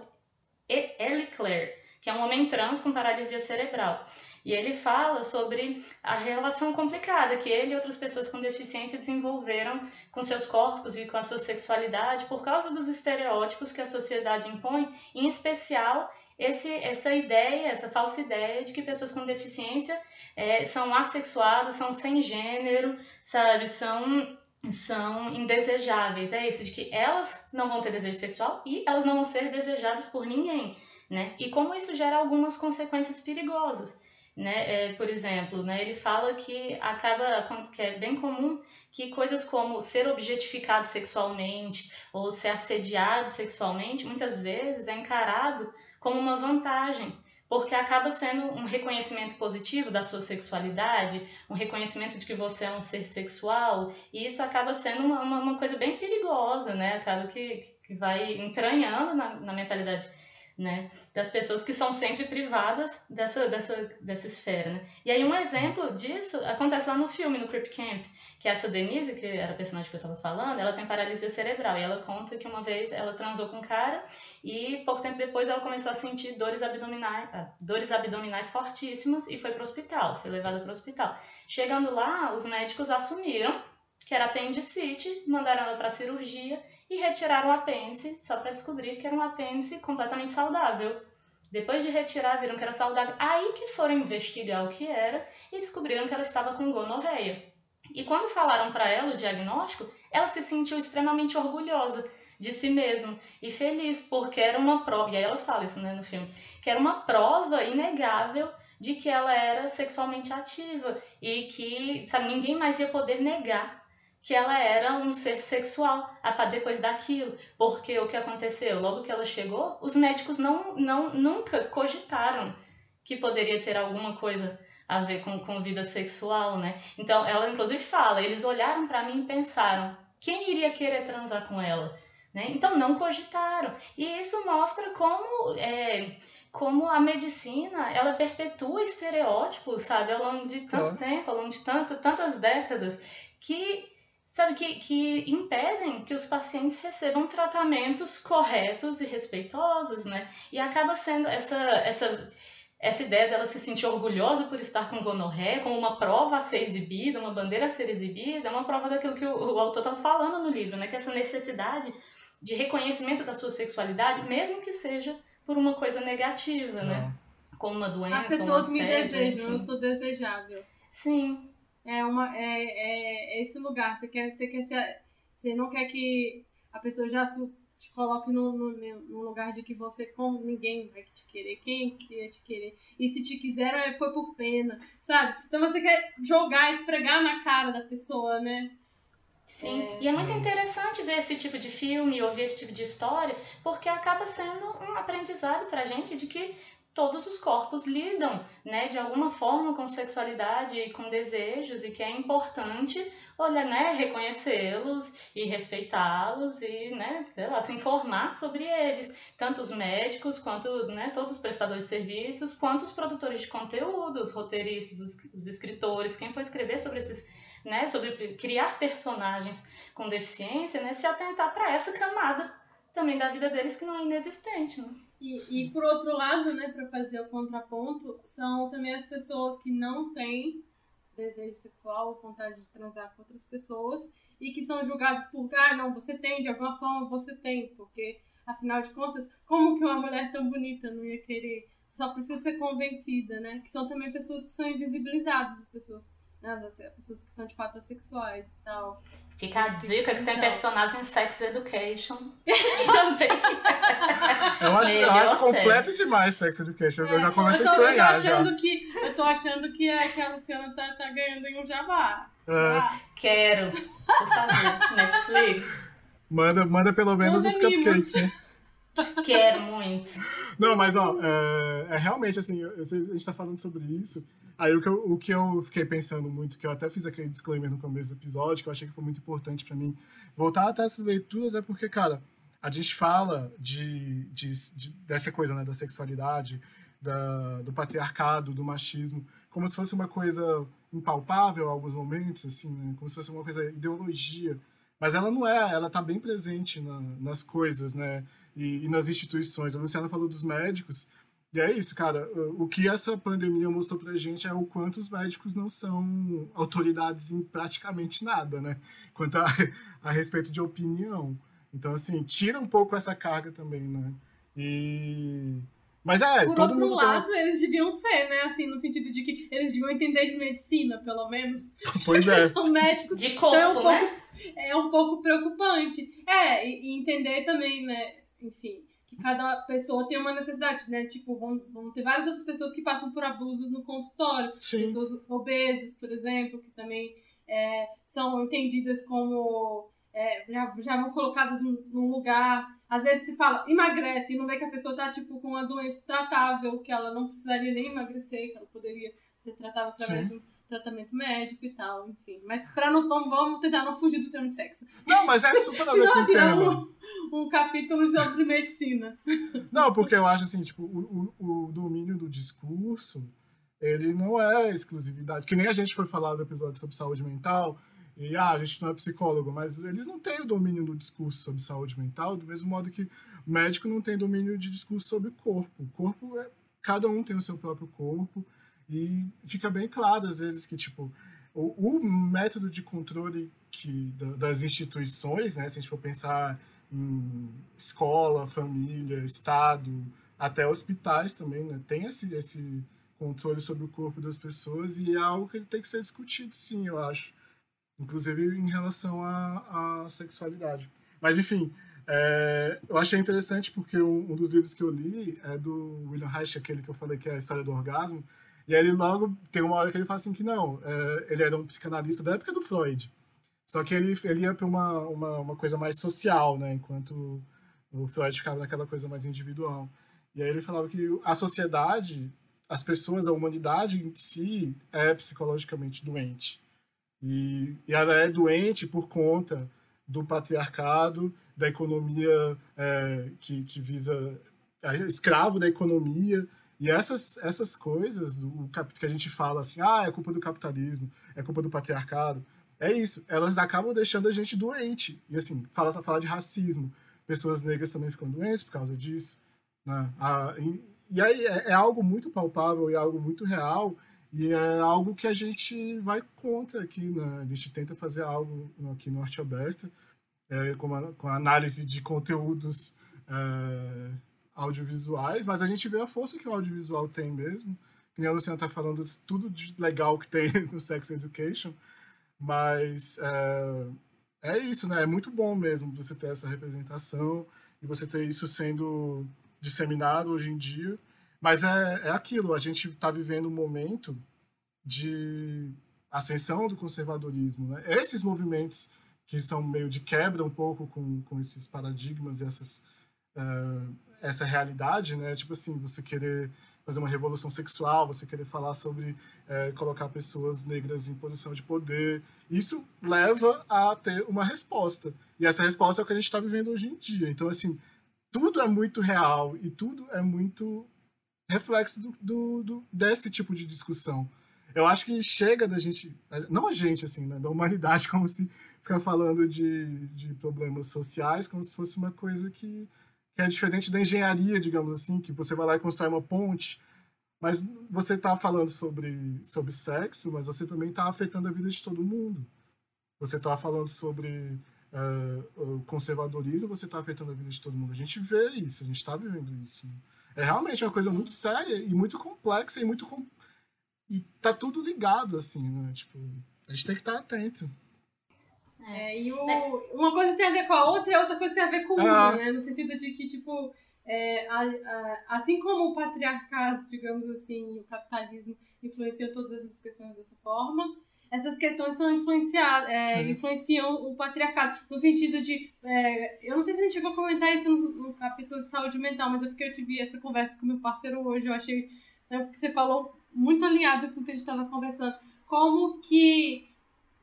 Ellie Clare, que é um homem trans com paralisia cerebral. E ele fala sobre a relação complicada que ele e outras pessoas com deficiência desenvolveram com seus corpos e com a sua sexualidade por causa dos estereótipos que a sociedade impõe, em especial esse, essa ideia, essa falsa ideia de que pessoas com deficiência é, são assexuadas, são sem gênero, sabe, são são indesejáveis. É isso, de que elas não vão ter desejo sexual e elas não vão ser desejadas por ninguém, né? E como isso gera algumas consequências perigosas. Né? É, por exemplo, né, ele fala que acaba que é bem comum que coisas como ser objetificado sexualmente ou ser assediado sexualmente muitas vezes é encarado como uma vantagem porque acaba sendo um reconhecimento positivo da sua sexualidade, um reconhecimento de que você é um ser sexual, e isso acaba sendo uma, uma, uma coisa bem perigosa, né? Acaba que, que vai entranhando na, na mentalidade né, das pessoas que são sempre privadas dessa, dessa, dessa esfera, né. E aí um exemplo disso acontece lá no filme, no Creep Camp, que essa Denise, que era a personagem que eu estava falando, ela tem paralisia cerebral, e ela conta que uma vez ela transou com um cara e pouco tempo depois ela começou a sentir dores abdominais, ah, dores abdominais fortíssimas e foi para o hospital, foi levada para o hospital. Chegando lá, os médicos assumiram que era apendicite, mandaram ela para cirurgia e retiraram o apêndice, só para descobrir que era um apêndice completamente saudável. Depois de retirar, viram que era saudável. Aí que foram investigar o que era e descobriram que ela estava com gonorreia. E quando falaram para ela o diagnóstico, ela se sentiu extremamente orgulhosa de si mesma e feliz, porque era uma prova, e aí ela fala isso né, no filme, que era uma prova inegável de que ela era sexualmente ativa e que, sabe, ninguém mais ia poder negar que ela era um ser sexual depois daquilo. Porque o que aconteceu? Logo que ela chegou, os médicos não, não nunca cogitaram que poderia ter alguma coisa a ver com, com vida sexual, né? Então, ela inclusive fala, eles olharam para mim e pensaram, quem iria querer transar com ela? Né? Então, não cogitaram. E isso mostra como... É, como a medicina, ela perpetua estereótipos, sabe, ao longo de tanto tempo, ao longo de tanto, tantas décadas, que sabe, que, que impedem que os pacientes recebam tratamentos corretos e respeitosos, né? E acaba sendo essa, essa, essa ideia dela se sentir orgulhosa por estar com gonorreia, como uma prova a ser exibida, uma bandeira a ser exibida, é uma prova daquilo que o, o autor estava falando no livro, né? Que essa necessidade de reconhecimento da sua sexualidade, mesmo que seja por uma coisa negativa? Não. né? Como uma doença, As pessoas me desejam, eu sou desejável. Sim, é, uma, é, é, esse lugar. Você quer, você quer ser, você não quer que a pessoa já te coloque no, no, no, lugar de que você com ninguém vai te querer, quem queria te querer. E se te quiseram é, foi por pena, sabe? Então você quer jogar, esfregar na cara da pessoa, né? Sim, é... e é muito interessante ver esse tipo de filme, ouvir esse tipo de história, porque acaba sendo um aprendizado pra gente de que todos os corpos lidam, né, de alguma forma com sexualidade e com desejos e que é importante, olha, né, reconhecê-los e respeitá-los e, né, sei lá, se informar sobre eles, tanto os médicos quanto, né, todos os prestadores de serviços, quanto os produtores de conteúdo, os roteiristas, os, os escritores, quem for escrever sobre esses, né, sobre criar personagens com deficiência, né, se atentar para essa camada também da vida deles que não é inexistente, né? E, e por outro lado, né, para fazer o contraponto, são também as pessoas que não têm desejo sexual ou vontade de transar com outras pessoas e que são julgadas por, ah, não, você tem, de alguma forma você tem, porque afinal de contas, como que uma mulher tão bonita não ia querer? Só precisa ser convencida, né? Que são também pessoas que são invisibilizadas, as pessoas né? pessoas que são de fato assexuais e tal. Fica a dica que tem personagem Sex Education também. Eu acho, eu acho completo demais Sex Education. É, eu já começo a estranhar. Eu tô achando, já. Que, eu tô achando que, a, que a Luciana tá, tá ganhando em um jabá. É. Ah. Quero. Por favor, Netflix. Manda, manda pelo menos os cupcakes, né? Quero muito. Não, mas ó, é, é realmente assim, a gente tá falando sobre isso. Aí o que, eu, o que eu fiquei pensando muito, que eu até fiz aquele disclaimer no começo do episódio, que eu achei que foi muito importante para mim voltar até essas leituras, é porque, cara, a gente fala de, de, de dessa coisa, né, da sexualidade, da, do patriarcado, do machismo, como se fosse uma coisa impalpável em alguns momentos, assim, né? como se fosse uma coisa ideologia. Mas ela não é, ela está bem presente na, nas coisas, né? E, e, nas instituições. A Luciana falou dos médicos, e é isso, cara. O que essa pandemia mostrou pra gente é o quanto os médicos não são autoridades em praticamente nada, né? Quanto a, a respeito de opinião. Então, assim, tira um pouco essa carga também, né? E. Mas é, Por todo outro mundo lado, tem... eles deviam ser, né? Assim, no sentido de que eles deviam entender de medicina, pelo menos. Pois é. são médicos. De corpo, então, um né? é um pouco preocupante. É, e, entender também, né, enfim, que cada pessoa tem uma necessidade, né? Tipo, vão, vão ter várias outras pessoas que passam por abusos no consultório. Sim. Pessoas obesas, por exemplo, que também é, são entendidas como. É, já, já vão colocadas num, num lugar às vezes se fala, emagrece, e não vê que a pessoa tá, tipo, com uma doença tratável, que ela não precisaria nem emagrecer, que ela poderia ser tratável através Sim. de um tratamento médico e tal, enfim. Mas pra não, vamos, vamos tentar não fugir do termo sexo. Não, mas é super a ver com o tema. Um, um capítulo sobre medicina. Não, porque eu acho assim, tipo, o, o, o domínio do discurso, ele não é exclusividade. Que nem a gente foi falar do episódio sobre saúde mental, e ah, a gente não é psicólogo, mas eles não têm o domínio do discurso sobre saúde mental, do mesmo modo que médico não tem domínio de discurso sobre corpo. O corpo é. Cada um tem o seu próprio corpo, e fica bem claro, às vezes, que tipo, o, o método de controle que, das instituições, né, se a gente for pensar em escola, família, Estado, até hospitais também, né, tem esse, esse controle sobre o corpo das pessoas e é algo que tem que ser discutido, sim, eu acho inclusive em relação à, à sexualidade. Mas, enfim, é, eu achei interessante porque um, um, dos livros que eu li é do William Reich, aquele que eu falei que é a história do orgasmo, e aí ele logo tem uma hora que ele fala assim que não, é, ele era um psicanalista da época do Freud, só que ele, ele ia para uma, uma, uma, coisa mais social, né, enquanto o Freud ficava naquela coisa mais individual. E aí ele falava que a sociedade, as pessoas, a humanidade em si é psicologicamente doente. E, e ela é doente por conta do patriarcado, da economia é, que, que visa é escravo da economia. E essas, essas coisas, o que a gente fala assim, ah, é culpa do capitalismo, é culpa do patriarcado, é isso. Elas acabam deixando a gente doente. E assim, fala, fala de racismo. Pessoas negras também ficam doentes por causa disso. Né? E, e aí é, é algo muito palpável e algo muito real e é algo que a gente vai contra aqui, né? A gente tenta fazer algo aqui no Arte Aberta, é, com, a, com a análise de conteúdos é, audiovisuais, mas a gente vê a força que o audiovisual tem mesmo. Que a Luciana está falando de tudo de legal que tem no Sex Education, mas é, é isso, né? É muito bom mesmo você ter essa representação e você ter isso sendo disseminado hoje em dia. Mas é, é aquilo, a gente está vivendo um momento de ascensão do conservadorismo. Né? Esses movimentos que são meio de quebra um pouco com, com esses paradigmas e essas, uh, essa realidade, né? Tipo assim, você querer fazer uma revolução sexual, você querer falar sobre uh, colocar pessoas negras em posição de poder, isso leva a ter uma resposta. E essa resposta é o que a gente está vivendo hoje em dia. Então, assim, tudo é muito real e tudo é muito reflexo do, do, do, desse tipo de discussão. Eu acho que chega da gente, não a gente, assim, né, da humanidade, como se ficar falando de, de problemas sociais como se fosse uma coisa que, que é diferente da engenharia, digamos assim, que você vai lá e constrói uma ponte, mas você está falando sobre, sobre sexo, mas você também está afetando a vida de todo mundo. Você está falando sobre uh, conservadorismo, você está afetando a vida de todo mundo. A gente vê isso, a gente está vivendo isso. É realmente uma coisa muito séria e muito complexa e muito. Com... E tá tudo ligado, assim, né? Tipo, a gente tem que estar atento. É, e o, uma coisa tem a ver com a outra e a outra coisa tem a ver com uma, é. né? No sentido de que, tipo, é, a, a, assim como o patriarcado, digamos assim, o capitalismo influenciam todas essas questões dessa forma, essas questões são influenciadas, é, influenciam o patriarcado, no sentido de. É, eu não sei se a gente chegou a comentar isso no, no, capítulo de saúde mental, mas é porque eu tive essa conversa com meu parceiro hoje, eu achei né, que você falou muito alinhado com o que a gente estava conversando. Como que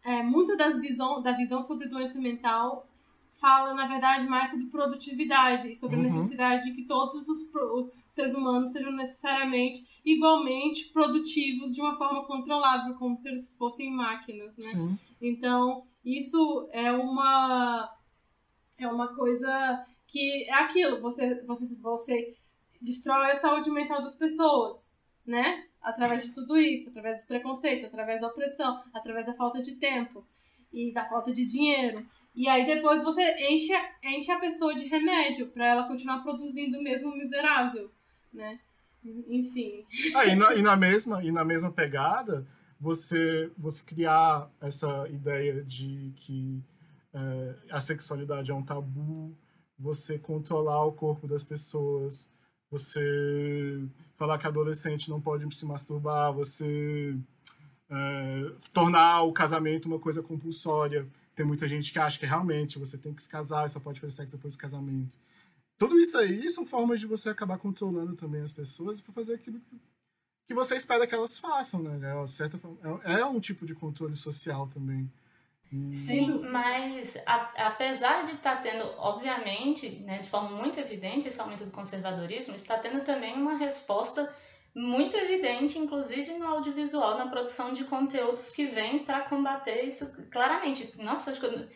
é, muito das visão, da visão sobre doença mental fala, na verdade, mais sobre produtividade, sobre uhum. a necessidade de que todos os, os seres humanos sejam necessariamente igualmente produtivos de uma forma controlável, como se eles fossem máquinas, né? Sim. Então, isso é uma é uma coisa que é aquilo, você você você destrói a saúde mental das pessoas, né? Através de tudo isso, através do preconceito, através da opressão, através da falta de tempo e da falta de dinheiro. E aí depois você enche, enche a pessoa de remédio para ela continuar produzindo mesmo miserável, né? Enfim. Ah, e, na, e, na, mesma, e na mesma pegada, você, você criar essa ideia de que é, a sexualidade é um tabu, você controlar o corpo das pessoas, você falar que adolescente não pode se masturbar, você é, tornar o casamento uma coisa compulsória. Tem muita gente que acha que realmente você tem que se casar, só pode fazer sexo depois do casamento. Tudo isso aí são formas de você acabar controlando também as pessoas para fazer aquilo que você espera que elas façam, né? É, certa forma, é, é um tipo de controle social também. Sim, mas a, apesar de estar tá tendo, obviamente, né, de forma muito evidente, esse aumento do conservadorismo, está tendo também uma resposta muito evidente, inclusive no audiovisual, na produção de conteúdos que vem para combater isso claramente. Nossa, acho que eu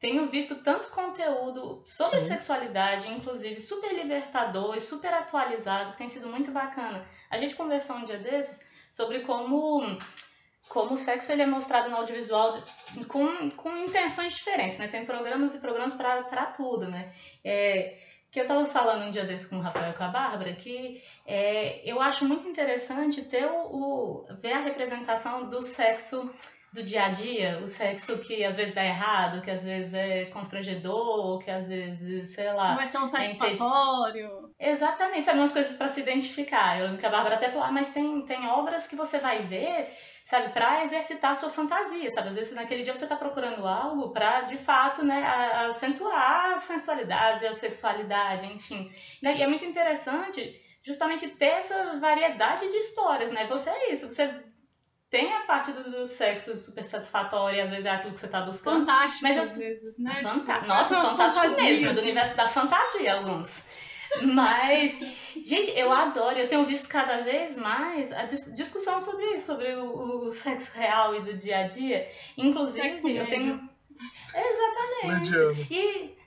tenho visto tanto conteúdo sobre Sim. sexualidade, inclusive super libertador e super atualizado, que tem sido muito bacana. A gente conversou um dia desses sobre como como o sexo ele é mostrado no audiovisual com, com intenções diferentes, né? Tem programas e programas para tudo, né? É, que eu estava falando um dia desse com o Rafael e com a Bárbara, que é, eu acho muito interessante ter o, o, ver a representação do sexo do dia a dia, o sexo que às vezes dá errado, que às vezes é constrangedor, que às vezes, sei lá. Não é tão satisfatório. É Exatamente, sabe, umas coisas para se identificar. Eu lembro que a Bárbara até falou, ah, mas tem, tem obras que você vai ver sabe, para exercitar a sua fantasia, sabe? Às vezes naquele dia você está procurando algo para, de fato, né, acentuar a sensualidade, a sexualidade, enfim. Né? E é muito interessante justamente ter essa variedade de histórias, né? Você é isso, você tem a parte do, do sexo super satisfatória, às vezes é aquilo que você está buscando. Fantástico, mas às vezes, né? Fanta tipo, Nossa, fantástico fantasia. mesmo, do universo da fantasia, alguns. Mas, gente, eu adoro, eu tenho visto cada vez mais a dis discussão sobre isso, sobre o, o, sexo real e do dia a dia. Inclusive, eu tenho. Exatamente. Mediano. E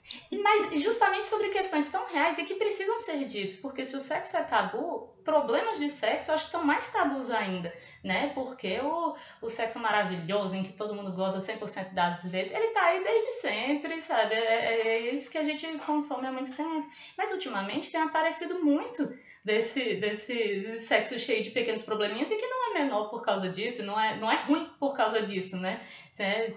mas justamente sobre questões tão reais e que precisam ser ditas, porque se o sexo é tabu, problemas de sexo eu acho que são mais tabus ainda, né? Porque o, o sexo maravilhoso, em que todo mundo goza 100% das vezes, ele tá aí desde sempre, sabe? É, é, é, isso que a gente consome há muito tempo. Mas ultimamente tem aparecido muito desse, desse sexo cheio de pequenos probleminhas e que não é menor por causa disso, não é, não é ruim por causa disso, né?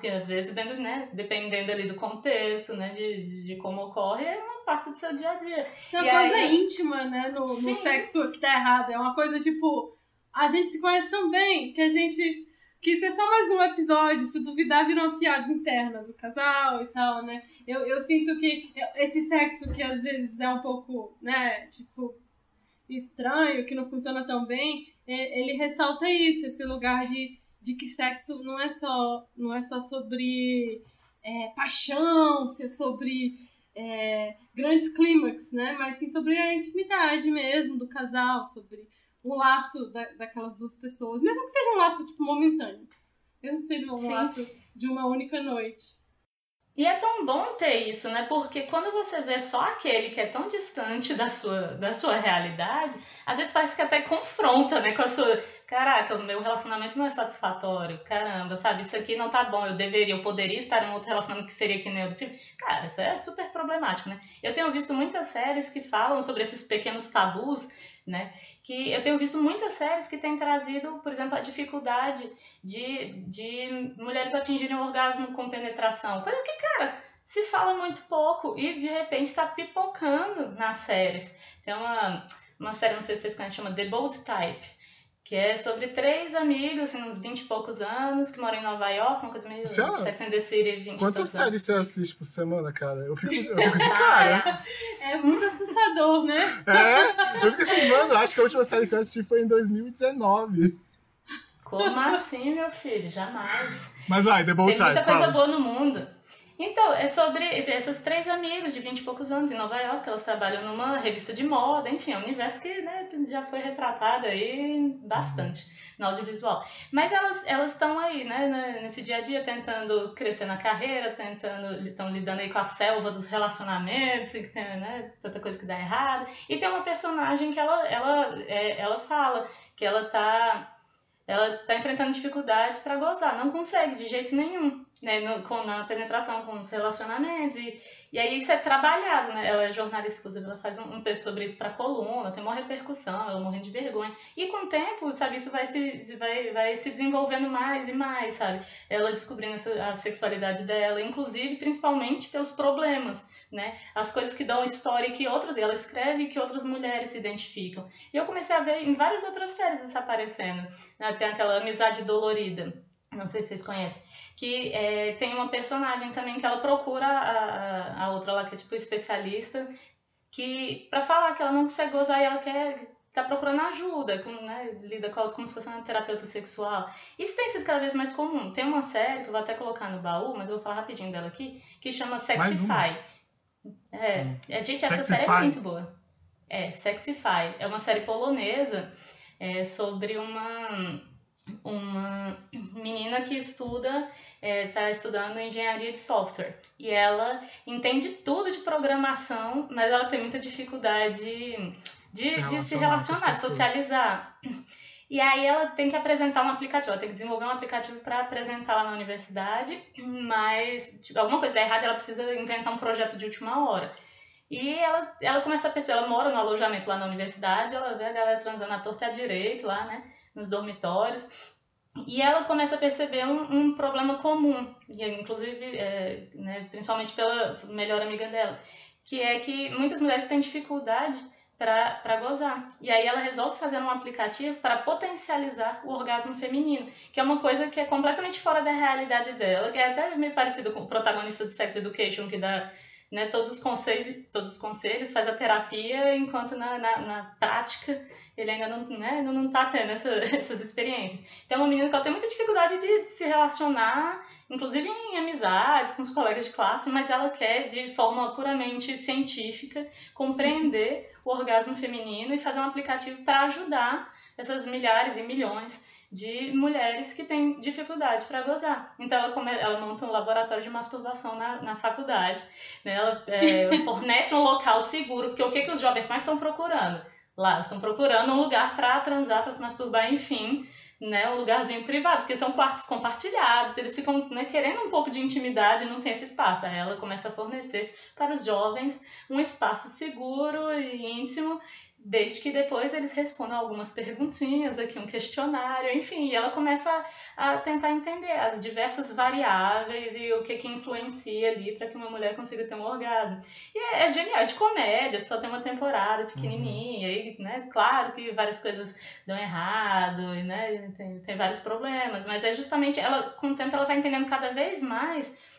Que às vezes, dentro, né, dependendo ali do contexto, né, de, de como ocorre, é uma parte do seu dia a dia. É uma e coisa aí... íntima, né, no, no sexo que tá errado. É uma coisa tipo, a gente se conhece tão bem que a gente. Que isso é só mais um episódio, se duvidar, vira uma piada interna do casal e tal, né? Eu, eu sinto que esse sexo que às vezes é um pouco, né, tipo, estranho, que não funciona tão bem, é, ele ressalta isso, esse lugar de, de que sexo não é só, não é só sobre é, paixão, ser sobre é, grandes clímax, né? Mas sim sobre a intimidade mesmo do casal, sobre o laço da, daquelas duas pessoas, mesmo que seja um laço tipo momentâneo, mesmo que seja um sim. laço de uma única noite. E é tão bom ter isso, né? Porque quando você vê só aquele que é tão distante da sua, da sua realidade, às vezes parece que até confronta, né? Com a sua. Caraca, o meu relacionamento não é satisfatório. Caramba, sabe? Isso aqui não tá bom. Eu deveria, eu poderia estar em um outro relacionamento que seria que nem o do filme. Cara, isso é super problemático, né? Eu tenho visto muitas séries que falam sobre esses pequenos tabus né? Que eu tenho visto muitas séries que têm trazido, por exemplo, a dificuldade de, de mulheres atingirem o orgasmo com penetração. Coisa que, cara, se fala muito pouco e de repente está pipocando nas séries. Tem uma, uma série, não sei se vocês conhecem, chama The Bold Type que é sobre três amigos, assim, uns 20 e poucos anos, que moram em Nova York, uma coisa meio Senhora, Sex and the City, 20 Quantas séries você assiste por semana, cara? Eu fico, eu fico de cara. é muito assustador, né? É, eu fico assim, mano, acho que a última série que eu assisti foi em 2019. Como assim, meu filho? Jamais. Mas vai, The Bold Tem muita coisa fala. boa no mundo. Então, é sobre essas três amigas de 20 e poucos anos em Nova York, elas trabalham numa revista de moda, enfim, é um universo que né, já foi retratado aí bastante no audiovisual. Mas elas estão aí, né, nesse dia a dia, tentando crescer na carreira, tentando, estão lidando aí com a selva dos relacionamentos, que tem né, tanta coisa que dá errado. E tem uma personagem que ela, ela, é, ela fala que ela tá, ela tá enfrentando dificuldade para gozar, não consegue de jeito nenhum. Né, no, com, na penetração com os relacionamentos. E, e aí isso é trabalhado, né? Ela é jornalista, inclusive, ela faz um, um texto sobre isso para coluna, tem uma repercussão, ela morrendo de vergonha. E com o tempo, sabe, isso vai se, vai, vai se desenvolvendo mais e mais, sabe? Ela descobrindo essa, a sexualidade dela, inclusive, principalmente pelos problemas, né? As coisas que dão história que outras, ela escreve que outras mulheres se identificam. E eu comecei a ver em várias outras séries isso aparecendo. Né? Tem aquela Amizade Dolorida, não sei se vocês conhecem que é, tem uma personagem também que ela procura a, a outra lá que é tipo especialista que para falar que ela não consegue gozar e ela quer tá procurando ajuda, com, né, lida com ela como se fosse uma terapeuta sexual. Isso tem sido cada vez mais comum. Tem uma série que eu vou até colocar no baú, mas eu vou falar rapidinho dela aqui, que chama Sexify. É, hum. é, gente, essa Sexify. série é muito boa. É, Sexify. É uma série polonesa é, sobre uma uma menina que estuda, está é, estudando engenharia de software. E ela entende tudo de programação, mas ela tem muita dificuldade de se, de se relacionar, socializar. E aí ela tem que apresentar um aplicativo, ela tem que desenvolver um aplicativo para apresentar lá na universidade, mas tipo, alguma coisa dá errado, ela precisa inventar um projeto de última hora. E ela, ela começa a perceber, ela mora no alojamento lá na universidade, ela vê a galera transando à torta e à direita lá, né? Nos dormitórios. E ela começa a perceber um, um problema comum, e inclusive, é, né, principalmente pela melhor amiga dela, que é que muitas mulheres têm dificuldade para gozar. E aí ela resolve fazer um aplicativo para potencializar o orgasmo feminino, que é uma coisa que é completamente fora da realidade dela, que é até meio parecido com o protagonista de Sex Education, que dá né, todos, os conselhos, todos os conselhos, faz a terapia, enquanto na, na, na prática ele ainda não, né, não tá tendo essa, essas experiências. Então é uma menina que ela tem muita dificuldade de, de, se relacionar, inclusive em amizades, com os colegas de classe, mas ela quer, de forma puramente científica, compreender o orgasmo feminino e fazer um aplicativo para ajudar essas milhares e milhões de mulheres que têm dificuldade para gozar. Então ela, come, ela monta um laboratório de masturbação na, na faculdade. Né? Ela é, fornece um local seguro, porque o que, que os jovens mais estão procurando? Lá, estão procurando um lugar para transar, para se masturbar, enfim, né, um lugarzinho privado, porque são quartos compartilhados, eles ficam né, querendo um pouco de intimidade e não tem esse espaço. Aí ela começa a fornecer para os jovens um espaço seguro e íntimo desde que depois eles respondam algumas perguntinhas aqui, um questionário, enfim, e ela começa a, tentar entender as diversas variáveis e o que que influencia ali para que uma mulher consiga ter um orgasmo. E é, é, genial, é de comédia, só tem uma temporada pequenininha, uhum. e, né, claro que várias coisas dão errado, e, né, tem, tem vários problemas, mas é justamente, ela com o tempo ela vai entendendo cada vez mais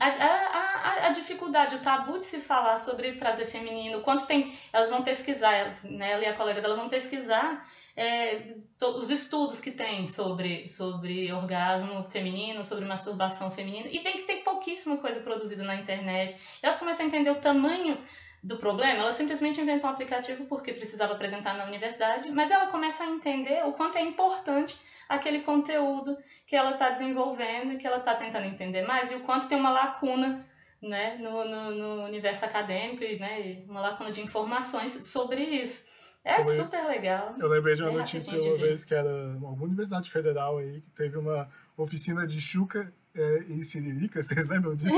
a, a, a, dificuldade, o tabu de se falar sobre prazer feminino, quanto tem. Elas vão pesquisar, né, ela e a colega dela vão pesquisar é, to, os estudos que tem sobre, sobre orgasmo feminino, sobre masturbação feminina, e vem que tem pouquíssima coisa produzida na internet. Elas começam a entender o tamanho do problema, ela simplesmente inventou um aplicativo porque precisava apresentar na universidade, mas ela começa a entender o quanto é importante aquele conteúdo que ela está desenvolvendo que ela está tentando entender mais e o quanto tem uma lacuna né, no, no, no universo acadêmico e né, uma lacuna de informações sobre isso. É Foi, super legal. Eu lembrei de uma é notícia uma vez que era uma universidade federal aí que teve uma oficina de chuca é, e siririca, vocês lembram disso?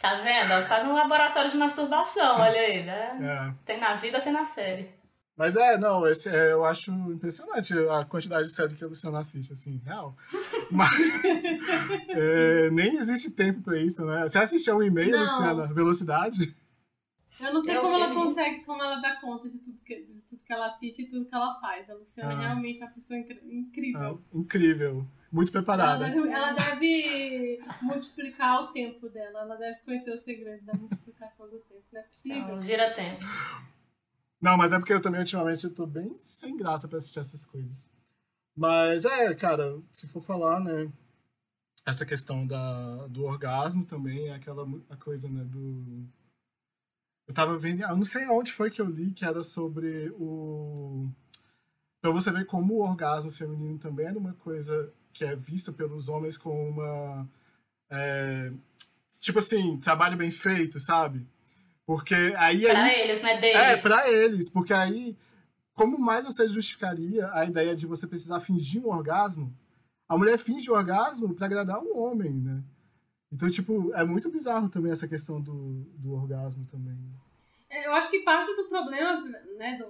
tá vendo? Quase um laboratório de masturbação, olha aí, né? É. Tem na vida, tem na série. Mas é, não, esse, é, eu acho impressionante a quantidade de série que a Luciana assiste, assim, real. Mas é, nem existe tempo pra isso, né? Você assiste a um e-mail, Luciana? Velocidade? Eu não sei eu como ela consegue, como ela dá conta de tudo, que, de tudo que ela assiste e tudo que ela faz. A Luciana ah. realmente é uma pessoa incrível. Ah, incrível. Muito preparada. Ela deve, ela deve, multiplicar o tempo dela. Ela deve conhecer o segredo da multiplicação do tempo. Não é possível. Então, gira tempo. Não, mas é porque eu também ultimamente tô bem sem graça pra assistir essas coisas. Mas é, cara, se for falar, né? Essa questão da, do orgasmo também é aquela a coisa, né? Do. Eu tava vendo. Eu não sei onde foi que eu li que era sobre o. Pra você ver como o orgasmo feminino também era uma coisa que é vista pelos homens como uma. É, tipo assim, trabalho bem feito, sabe? Porque aí. Pra aí, eles, né? Deles. É, pra eles. Porque aí, como mais você justificaria a ideia de você precisar fingir um orgasmo, a mulher finge o orgasmo para agradar o homem, né? Então, tipo, é muito bizarro também essa questão do, do orgasmo também. É, eu acho que parte do problema, né, do,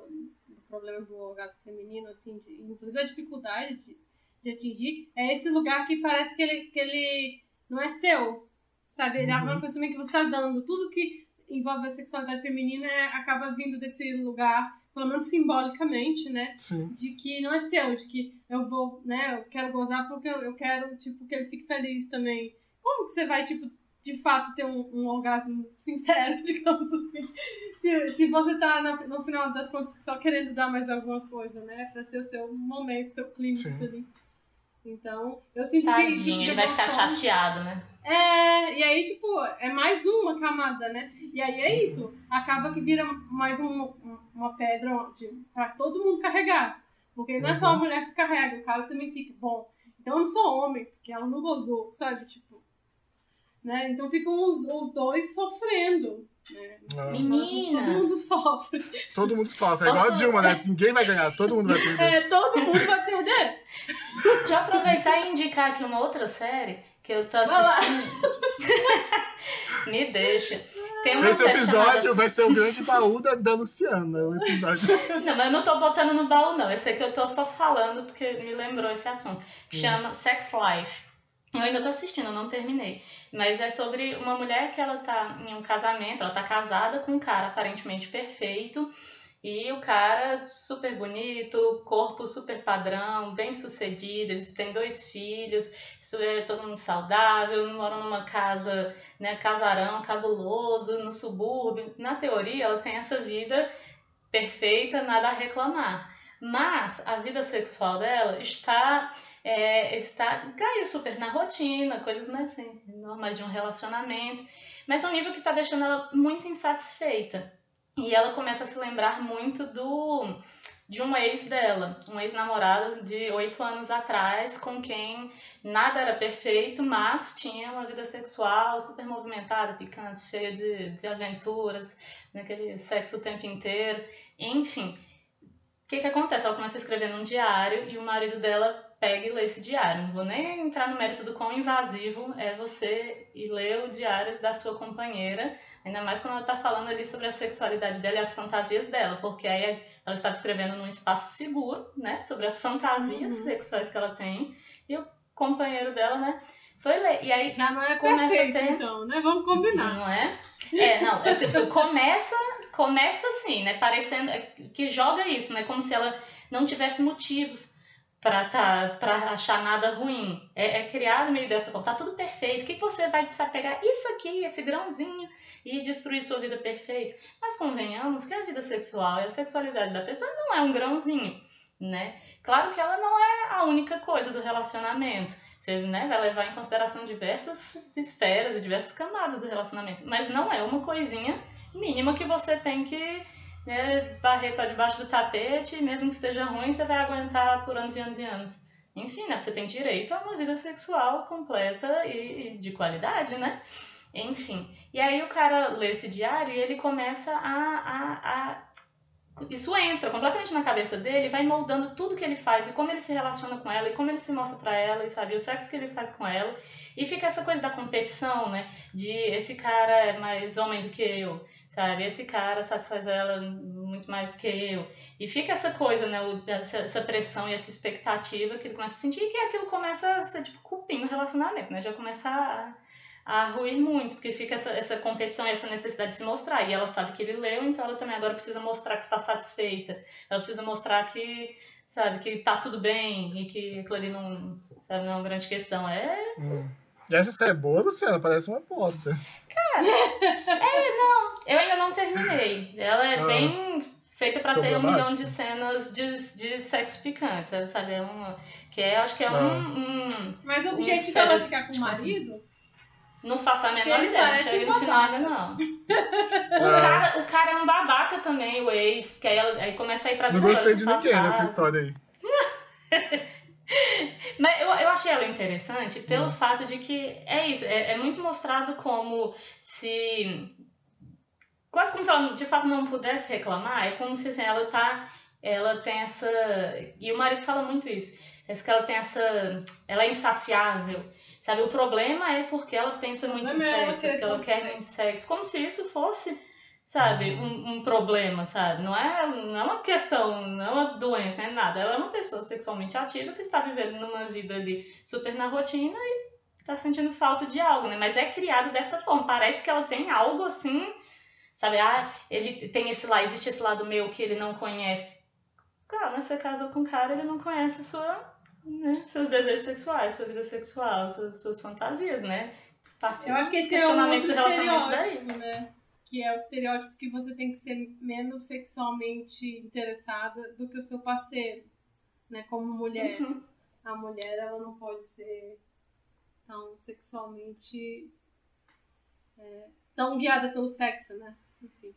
do problema do orgasmo feminino, assim, de, inclusive a dificuldade de, de atingir, é esse lugar que parece que ele, que ele não é seu, sabe? Ele é uma uhum. coisa também que você está dando. Tudo que envolve a sexualidade feminina é, acaba vindo desse lugar pelo menos simbolicamente, né? Sim. De que não é seu, de que eu vou, né? Eu quero gozar porque eu quero, tipo, que ele fique feliz também. Como que você vai, tipo, de fato ter um, um orgasmo sincero, digamos assim? Se, se você tá no, no final das contas só querendo dar mais alguma coisa, né? Pra ser o seu momento, seu clímax ali. Então, eu sinto Tadinho, que. Tadinho, ele vai ficar forma, chateado, né? É, e aí, tipo, é mais uma camada, né? E aí é isso. Acaba que vira mais um, uma pedra de, pra todo mundo carregar. Porque não é só a uhum. mulher que carrega, o cara também fica, bom, então eu não sou homem, porque ela não gozou, sabe? Tipo. Né? Então ficam os, os dois sofrendo. Ah. Menina! Todo mundo sofre. Todo mundo sofre. É igual a Dilma, né? Ninguém vai ganhar, todo mundo vai perder. É, todo mundo vai perder. Deixa eu aproveitar e indicar aqui uma outra série que eu tô assistindo. Me deixa. Tem uma Esse episódio chamada... vai ser o grande baú da, da Luciana, o episódio. Não, mas eu não tô botando no baú, não. Esse aqui eu tô só falando porque me lembrou esse assunto. Que hum. chama Sex Life. Eu ainda tô assistindo, não terminei. Mas é sobre uma mulher que ela tá em um casamento, ela tá casada com um cara aparentemente perfeito. E o cara super bonito, corpo super padrão, bem sucedido, eles têm dois filhos, isso é todo mundo saudável, moram numa casa, né, casarão cabuloso, no subúrbio. Na teoria, ela tem essa vida perfeita, nada a reclamar. Mas a vida sexual dela está é, está caiu super na rotina, coisas né, assim, normais de um relacionamento, mas no nível que está deixando ela muito insatisfeita. E ela começa a se lembrar muito do de um ex dela, um ex-namorado de oito anos atrás, com quem nada era perfeito, mas tinha uma vida sexual super movimentada, picante, cheia de, de aventuras, naquele sexo o tempo inteiro, enfim. O que, que acontece? Ela começa a escrever num diário e o marido dela pega e lê esse diário. Não vou nem entrar no mérito do quão invasivo é você ir ler o diário da sua companheira, ainda mais quando ela está falando ali sobre a sexualidade dela e as fantasias dela, porque aí ela estava escrevendo num espaço seguro, né, sobre as fantasias uhum. sexuais que ela tem, e o companheiro dela, né, foi ler. E aí já não é começa perfeito, a ter... então, né? Vamos combinar. Não é? É, não, é, começa, começa assim, né, parecendo que joga isso, né, como se ela não tivesse motivos para tá, pra achar nada ruim. É, é criado meio dessa forma. Tá tudo perfeito. O que, que você vai precisar pegar isso aqui, esse grãozinho, e destruir sua vida perfeita? Mas convenhamos que a vida sexual e a sexualidade da pessoa não é um grãozinho, né? Claro que ela não é a única coisa do relacionamento. Você né, vai levar em consideração diversas esferas e diversas camadas do relacionamento. Mas não é uma coisinha mínima que você tem que né, varrer para debaixo do tapete, mesmo que esteja ruim, você vai aguentar por anos e anos e anos. Enfim, né, você tem direito a uma vida sexual completa e de qualidade, né? Enfim. E aí o cara lê esse diário e ele começa a, a, a isso entra completamente na cabeça dele, vai moldando tudo que ele faz e como ele se relaciona com ela e como ele se mostra para ela e sabe o sexo que ele faz com ela e fica essa coisa da competição, né? De esse cara é mais homem do que eu, sabe? Esse cara satisfaz ela muito mais do que eu e fica essa coisa, né? Essa, pressão e essa expectativa que ele começa a sentir que aquilo começa a ser tipo cupim no relacionamento, né? Já começa a a ruir muito, porque fica essa, essa competição e essa necessidade de se mostrar. E ela sabe que ele leu, então ela também agora precisa mostrar que está satisfeita. Ela precisa mostrar que, sabe, que tá tudo bem e que aquilo ali não, sabe, não é uma grande questão. É. Hum. E essa série é boa, Luciana? Parece uma aposta. Cara, é, não. Eu ainda não terminei. Ela é ah. bem feita para ter um milhão de cenas de, de sexo picante, sabe? É uma, que é, acho que é um, ah. um Mas o objetivo é ela ficar com o marido? Não faço a menor Ele ideia, não cheguei no final ainda não. o, ah. cara, o cara é um babaca também, o ex, que aí, aí começa a ir pras Não gostei de ninguém nessa história aí. Mas eu, eu achei ela interessante pelo hum. fato de que é isso, é, é muito mostrado como se. Quase como se ela de fato não pudesse reclamar, é como se assim, ela tá. Ela tem essa. E o marido fala muito isso Parece que ela tem essa. Ela é insaciável. Sabe, o problema é porque ela pensa muito em é sexo, porque ela quer muito sexo. Como se isso fosse, sabe, um, um problema, sabe? Não é, não é uma questão, não é uma doença, não é nada. Ela é uma pessoa sexualmente ativa que está vivendo numa vida ali super na rotina e tá sentindo falta de algo, né? Mas é criado dessa forma. Parece que ela tem algo assim, sabe? Ah, ele tem esse lá, existe esse lado meu que ele não conhece. Claro, você casou com um cara, ele não conhece a sua, né, seus desejos sexuais, sua vida sexual, suas, suas fantasias, né? Parte Eu acho que esse é um questionamento do relacionamento daí. né? Que é o estereótipo que você tem que ser menos sexualmente interessada do que o seu parceiro, né? Como mulher. Uhum. A mulher, ela não pode ser tão sexualmente... é, tão guiada pelo sexo, né? Enfim.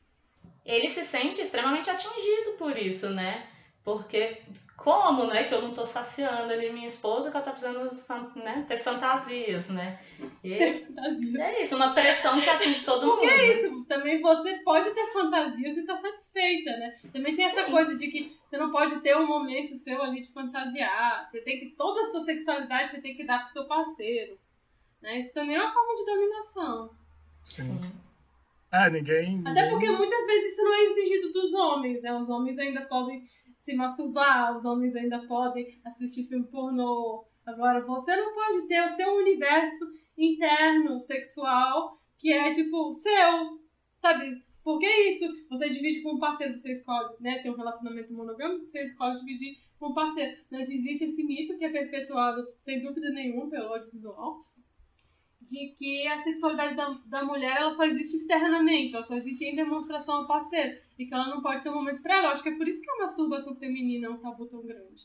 Ele se sente extremamente atingido por isso, né? Porque como, né, que eu não tô saciando ali minha esposa que ela tá precisando né, ter fantasias, né? E Fantasia. é isso, uma pressão que atinge todo mundo. Porque é isso, também você pode ter fantasias e tá satisfeita, né? Também tem essa Sim. coisa de que você não pode ter um momento seu ali de fantasiar. Você tem que. Toda a sua sexualidade você tem que dar pro seu parceiro. Né? Isso também é uma forma de dominação. Sim. É, ninguém. Até ninguém- porque muitas vezes isso não é exigido dos homens, né? Os homens ainda podem se masturbar, os homens ainda podem assistir filme pornô. Agora, você não pode ter o seu universo interno, sexual, que é tipo seu, sabe? Porque é isso, você divide com um parceiro, você escolhe, né? Ter um relacionamento monogâmico, você escolhe dividir com um parceiro. Mas existe esse mito que é perpetuado, sem dúvida nenhuma, pelo audiovisual, de que a sexualidade da, da mulher ela só existe externamente, ela só existe em demonstração ao parceiro. E que ela não pode ter um momento pra ela. Eu acho que é por isso que a masturbação feminina é um tabu tão grande.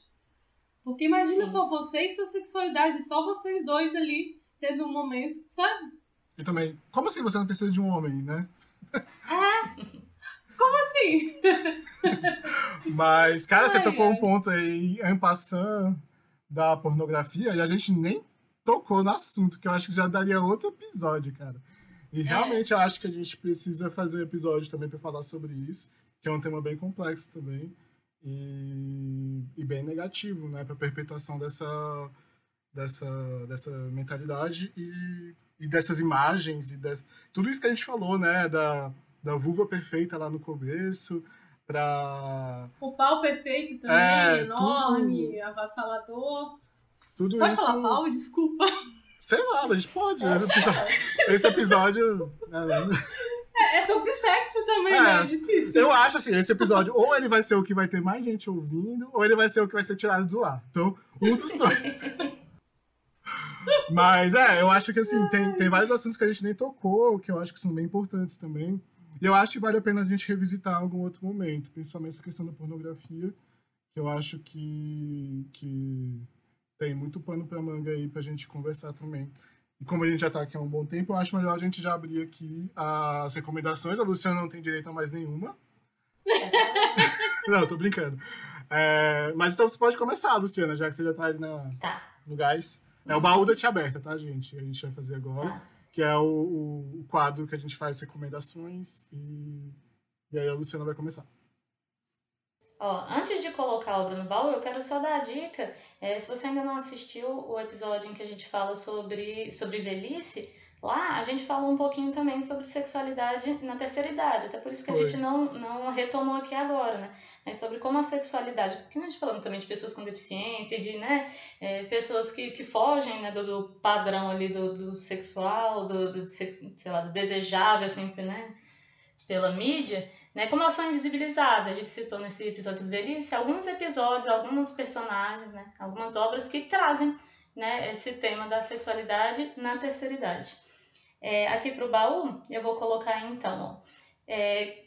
Porque imagina Sim. só você e sua sexualidade, só vocês dois ali, tendo um momento, sabe? E também, como assim você não precisa de um homem, né? Assim, Mas, cara, você Ai, tocou ai. um ponto aí, en passant da pornografia, e a gente nem tocou no assunto, que eu acho que já daria outro episódio, cara. E É. realmente eu acho que a gente precisa fazer episódio também pra falar sobre isso, que é um tema bem complexo também. E, e bem negativo, né, pra perpetuação dessa, dessa, dessa mentalidade e, e dessas imagens e des, tudo isso que a gente falou, né, da, da vulva perfeita lá no começo, pra o pau perfeito também, É, enorme, avassalador. tudo Pode isso. falar pau? Desculpa. Sei lá, a gente pode. Esse episódio, esse episódio é, É, é sobre sexo também, É. né? É difícil. eu acho assim, esse episódio ou ele vai ser o que vai ter mais gente ouvindo, ou ele vai ser o que vai ser tirado do ar. Então, um dos dois. Mas é, eu acho que assim, tem, tem vários assuntos que a gente nem tocou, que eu acho que são bem importantes também. E eu acho que vale a pena a gente revisitar em algum outro momento, principalmente essa questão da pornografia, que eu acho que, que tem muito pano pra manga aí pra gente conversar também. E como a gente já tá aqui há um bom tempo, eu acho melhor a gente já abrir aqui as recomendações. A Luciana não tem direito a mais nenhuma. não, tô brincando. É, mas então você pode começar, Luciana, já que você já tá aí na, Tá. no gás. É o baú da tia aberta, tá, gente? A gente vai fazer agora. Tá. Que é o, o, o quadro que a gente faz recomendações. E, e aí a Luciana vai começar. Ó, antes de colocar a obra no baú, eu quero só dar a dica. é, se você ainda não assistiu o episódio em que a gente fala sobre, sobre velhice, lá a gente fala um pouquinho também sobre sexualidade na terceira idade. Até por isso que a Foi. gente não, não retomou aqui agora, né? Mas sobre como a sexualidade. Porque a gente falando também de pessoas com deficiência, de né, é, pessoas que, que fogem né, do, do padrão ali do, do sexual, do, do, sei lá, do desejável, assim, né? Pela mídia né? Como elas são invisibilizadas, a gente citou nesse episódio do Velhice, alguns episódios, alguns personagens, né? Algumas obras que trazem, né? Esse tema da sexualidade na terceira idade. É, aqui pro baú, eu vou colocar então, ó, é,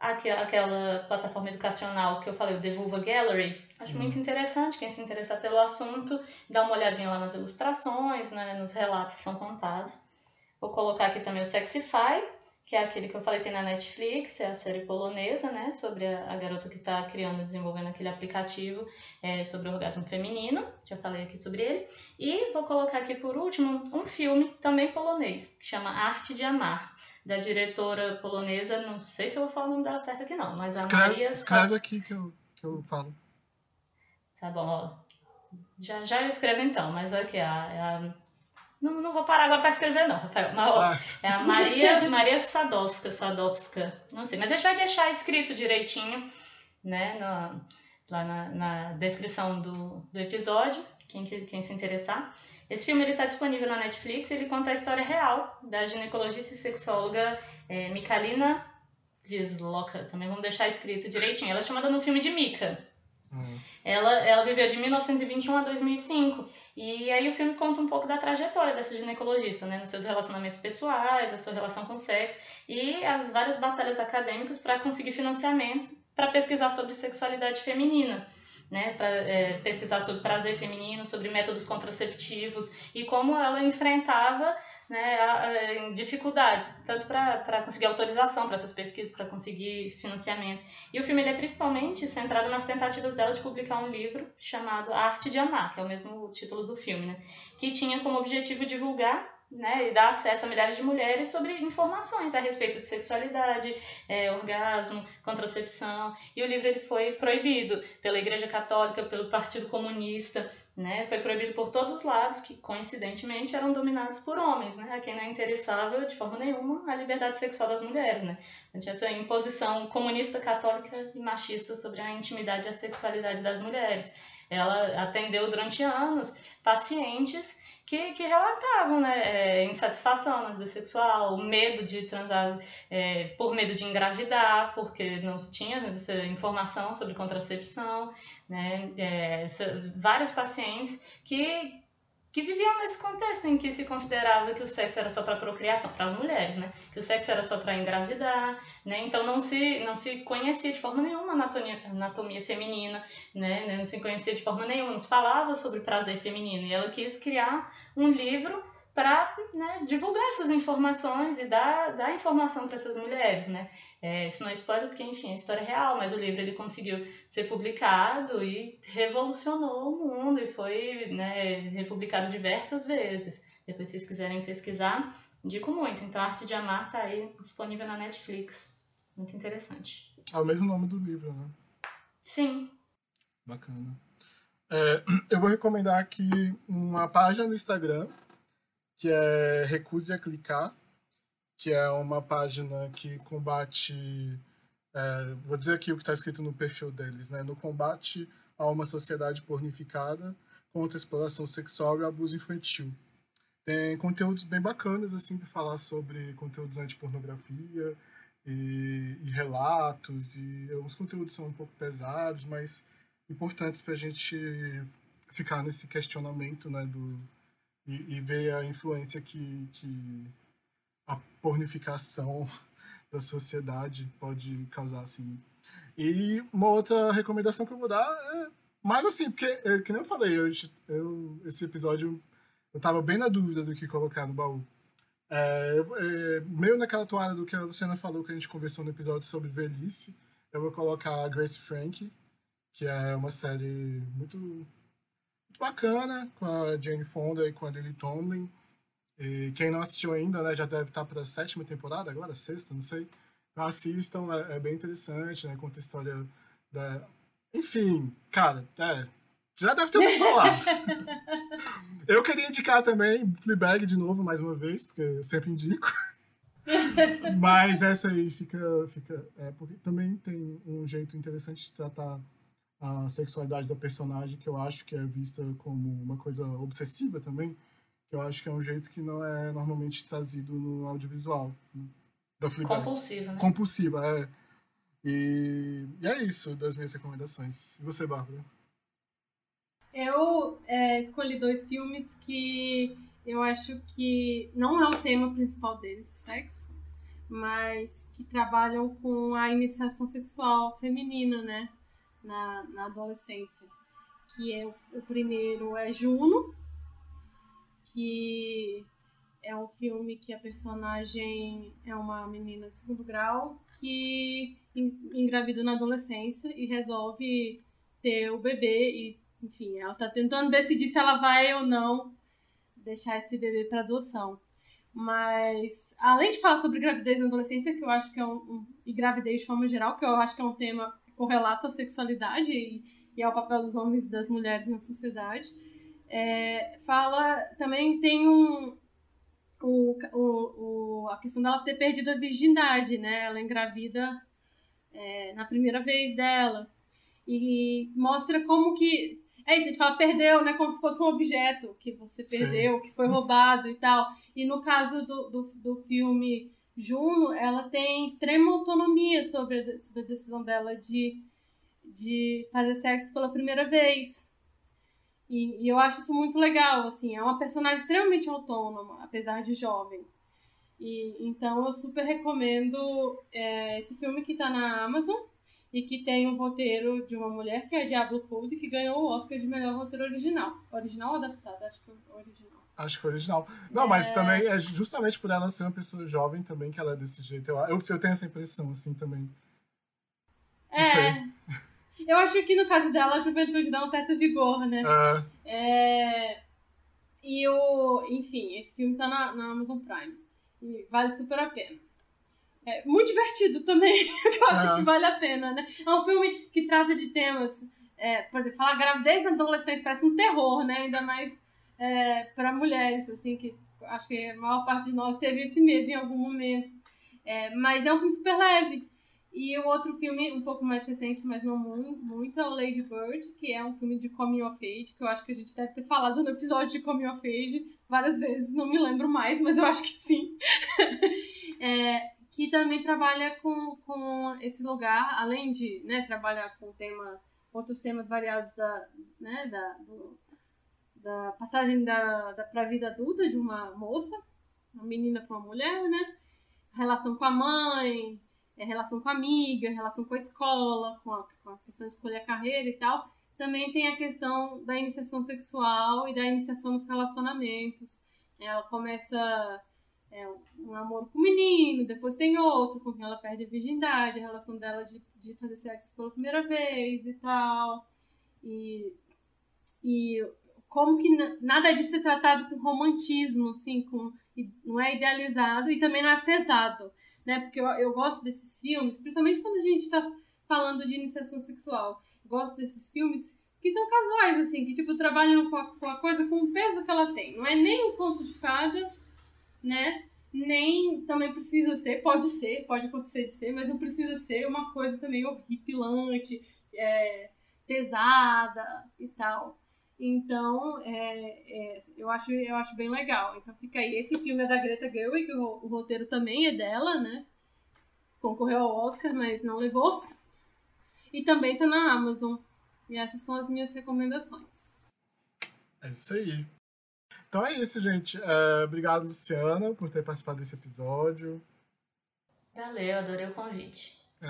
aqui, aquela plataforma educacional que eu falei, o The Vulva Gallery. Acho Uhum. muito interessante, quem se interessar pelo assunto, dá uma olhadinha lá nas ilustrações, né, nos relatos que são contados. Vou colocar aqui também o Sexify, que é aquele que eu falei tem na Netflix, é a série polonesa, né, sobre a, a garota que está criando e desenvolvendo aquele aplicativo é, sobre o orgasmo feminino, já falei aqui sobre ele. E vou colocar aqui por último um filme também polonês, que chama Arte de Amar, da diretora polonesa, não sei se eu vou falar o nome dela certo aqui não, mas a Escreve, Maria... escreve aqui que eu, que eu falo. Tá bom, ó. Já, já eu escrevo então, mas aqui, a, a não, não vou parar agora para escrever, não, Rafael. Mas, ó, ah. é a Maria, Maria Sadowska, Sadowska, não sei. Mas a gente vai deixar escrito direitinho, né, no, lá na, na descrição do, do episódio, quem, quem se interessar. Esse filme está disponível na Netflix, ele conta a história real da ginecologista e sexóloga é, Visloka. Também vamos deixar escrito direitinho. Ela é chamada no filme de Mika. Uhum. Ela, ela viveu de 1921 a 2005. E aí o filme conta um pouco da trajetória dessa ginecologista, né? Nos seus relacionamentos pessoais, a sua relação com o sexo e as várias batalhas acadêmicas para conseguir financiamento para pesquisar sobre sexualidade feminina né, para é, pesquisar sobre prazer feminino, sobre métodos contraceptivos e como ela enfrentava né, a, dificuldades, tanto para conseguir autorização para essas pesquisas, para conseguir financiamento. E o filme é principalmente centrado nas tentativas dela de publicar um livro chamado A Arte de Amar, que é o mesmo título do filme, né, que tinha como objetivo divulgar né, e dar acesso a milhares de mulheres sobre informações a respeito de sexualidade, é, orgasmo, contracepção. E o livro ele foi proibido pela Igreja Católica, pelo Partido Comunista, né, foi proibido por todos os lados, que coincidentemente eram dominados por homens, né, a quem não interessava de forma nenhuma a liberdade sexual das mulheres. Né. Então, tinha essa imposição comunista, católica e machista sobre a intimidade e a sexualidade das mulheres. Ela atendeu durante anos pacientes que, que relatavam né, é, insatisfação na vida sexual, medo de transar é, por medo de engravidar, porque não tinha essa informação sobre contracepção, né, é, essa, vários pacientes que, que viviam nesse contexto em que se considerava que o sexo era só para procriação, para as mulheres, né? Que o sexo era só para engravidar, né? Então não se não se conhecia de forma nenhuma a anatomia, anatomia feminina, né? Não se conhecia de forma nenhuma, nos falava sobre prazer feminino e ela quis criar um livro para né, divulgar essas informações e dar, dar informação para essas mulheres, né? É, isso não é spoiler porque, enfim, é história real, mas o livro ele conseguiu ser publicado e revolucionou o mundo e foi né, republicado diversas vezes. Depois, se vocês quiserem pesquisar, indico muito. Então, a Arte de Amar está aí disponível na Netflix. Muito interessante. É o mesmo nome do livro, né? Sim. Bacana. É, eu vou recomendar aqui uma página no Instagram que é Recuse a Clicar, que é uma página que combate. É, vou dizer aqui o que está escrito no perfil deles, né? No combate a uma sociedade pornificada contra a exploração sexual e abuso infantil. Tem conteúdos bem bacanas, assim, para falar sobre conteúdos anti-pornografia e, e, relatos, e alguns conteúdos são um pouco pesados, mas importantes para a gente ficar nesse questionamento, né, do, e, e ver a influência que, que a pornificação da sociedade pode causar, assim. E uma outra recomendação que eu vou dar é mais assim, porque, é, que nem eu falei, eu, eu, esse episódio eu tava bem na dúvida do que colocar no baú. É, é, meio naquela toada do que a Luciana falou que a gente conversou no episódio sobre velhice, eu vou colocar Grace Frank, que é uma série muito bacana, com a Jane Fonda e com a Lily Tomlin. E quem não assistiu ainda, né, já deve estar para a sétima temporada, agora, sexta, não sei. Então assistam, é, é, bem interessante, né? Conta a história da. Enfim, cara, é, já deve ter ouvido falar. eu queria indicar também Fleabag de novo, mais uma vez, porque eu sempre indico. Mas essa aí fica. fica é, porque também tem um jeito interessante de tratar a sexualidade da personagem, que eu acho que é vista como uma coisa obsessiva também, que eu acho que é um jeito que não é normalmente trazido no audiovisual. Né? Da Compulsiva, né? Compulsiva, é. E, e, é isso das minhas recomendações. E você, Bárbara? Eu é, escolhi dois filmes que eu acho que não é o tema principal deles, o sexo, mas que trabalham com a iniciação sexual feminina, né? Na, na adolescência. Que é o primeiro é Juno, que é um filme que a personagem é uma menina de segundo grau que engravida na adolescência e resolve ter o bebê e, enfim, ela tá tentando decidir se ela vai ou não deixar esse bebê para adoção. Mas, além de falar sobre gravidez na adolescência, que eu acho que é um, um, e gravidez de forma geral, que eu acho que é um tema correlato à sexualidade e, e é o papel dos homens e das mulheres na sociedade. É, fala também tem um o, o, o, a questão dela ter perdido a virgindade, né? Ela engravida é, na primeira vez dela e mostra como que é isso, a gente fala perdeu, né? Como se fosse um objeto que você perdeu, Sim. que foi roubado e tal. E no caso do, do, do filme Juno, ela tem extrema autonomia sobre a, sobre a decisão dela de, de fazer sexo pela primeira vez. E, e, eu acho isso muito legal, assim, é uma personagem extremamente autônoma, apesar de jovem. E, então eu super recomendo é, esse filme que está na Amazon e que tem um roteiro de uma mulher que é Diablo Code, que ganhou o Oscar de melhor roteiro original. Original ou adaptado? Acho que foi original. Acho que foi original. Não, é... mas também é justamente por ela ser uma pessoa jovem também que ela é desse jeito. Eu, eu, eu tenho essa impressão, assim, também. É. Eu acho que no caso dela a juventude dá um certo vigor, né? É. é... E o. Enfim, esse filme tá na, na Amazon Prime. E vale super a pena. É muito divertido também, que eu acho é. que vale a pena, né? É um filme que trata de temas, é, por exemplo, falar gravidez na adolescência parece um terror, né? Ainda mais é, para mulheres, assim, que acho que a maior parte de nós teve esse medo em algum momento. É, mas é um filme super leve. E o outro filme, um pouco mais recente, mas não muito, é o Lady Bird, que é um filme de coming of age, que eu acho que a gente deve ter falado no episódio de coming of age várias vezes, não me lembro mais, mas eu acho que sim. é, que também trabalha com, com esse lugar, além de né, trabalhar com tema, outros temas variados da, né, da, do, da passagem da, da, para a vida adulta de uma moça, uma menina para uma mulher, né? Relação com a mãe, é, relação com a amiga, relação com a escola, com a, com a questão de escolher a carreira e tal. Também tem a questão da iniciação sexual e da iniciação nos relacionamentos. Ela começa é, um namoro com o menino, depois tem outro com quem ela perde a virgindade, a relação dela de, de fazer sexo pela primeira vez e tal. E, e como que nada disso é tratado com romantismo, assim, com, não é idealizado e também não é pesado, né? Porque eu, eu gosto desses filmes, principalmente quando a gente está falando de iniciação sexual. Gosto desses filmes que são casuais, assim, que tipo trabalham com a, com a coisa com o peso que ela tem. Não é nem um conto de fadas, né? Nem também precisa ser, pode ser, pode acontecer de ser, mas não precisa ser uma coisa também horripilante, é, pesada e tal. Então, é, é, eu, acho, eu acho bem legal. Então fica aí. Esse filme é da Greta Gerwig, o, o roteiro também é dela, né? Concorreu ao Oscar, mas não levou. E também tá na Amazon. E essas são as minhas recomendações. É isso aí. Então é isso, gente. É, obrigado, Luciana, por ter participado desse episódio. Valeu, adorei o convite. É,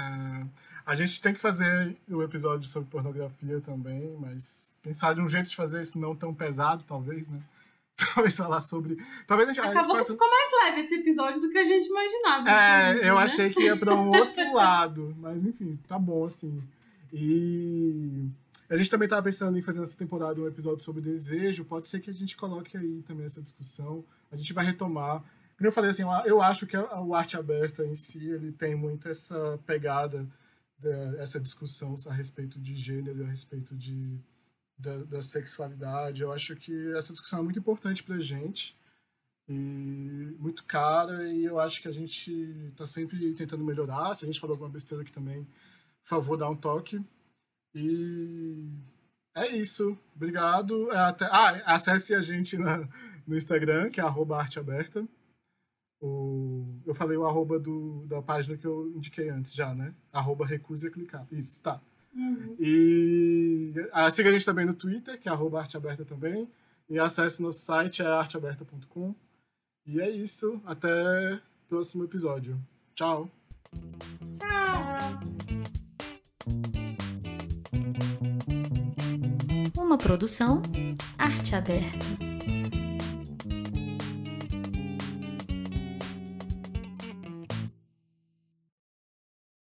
a gente tem que fazer o episódio sobre pornografia também, mas pensar de um jeito de fazer isso não tão pesado, talvez, né? Talvez falar sobre. Talvez a gente, Acabou a gente que ficou mais leve esse episódio do que a gente imaginava. É, eu né? achei que ia para um outro lado, mas enfim, tá bom assim. E a gente também estava pensando em fazer nessa temporada um episódio sobre desejo. Pode ser que a gente coloque aí também essa discussão. A gente vai retomar. Como eu falei assim, eu acho que o arte aberta em si ele tem muito essa pegada, essa discussão a respeito de gênero, a respeito de, da, da sexualidade. Eu acho que essa discussão é muito importante para a gente e muito cara e eu acho que a gente está sempre tentando melhorar. Se a gente falou alguma besteira aqui também, por favor, dá um toque. E é isso. Obrigado. Até... Ah, acesse a gente na, no Instagram, que é arroba arteaberta. O... Eu falei o arroba do, da página que eu indiquei antes já, né? Arroba recuse clicar. Isso, tá. Uhum. E ah, siga a gente também no Twitter, que é arroba arteaberta também. E acesse nosso site, é arteaberta.com. E é isso. Até o próximo episódio. Tchau. Tchau. Uma produção Arte Aberta.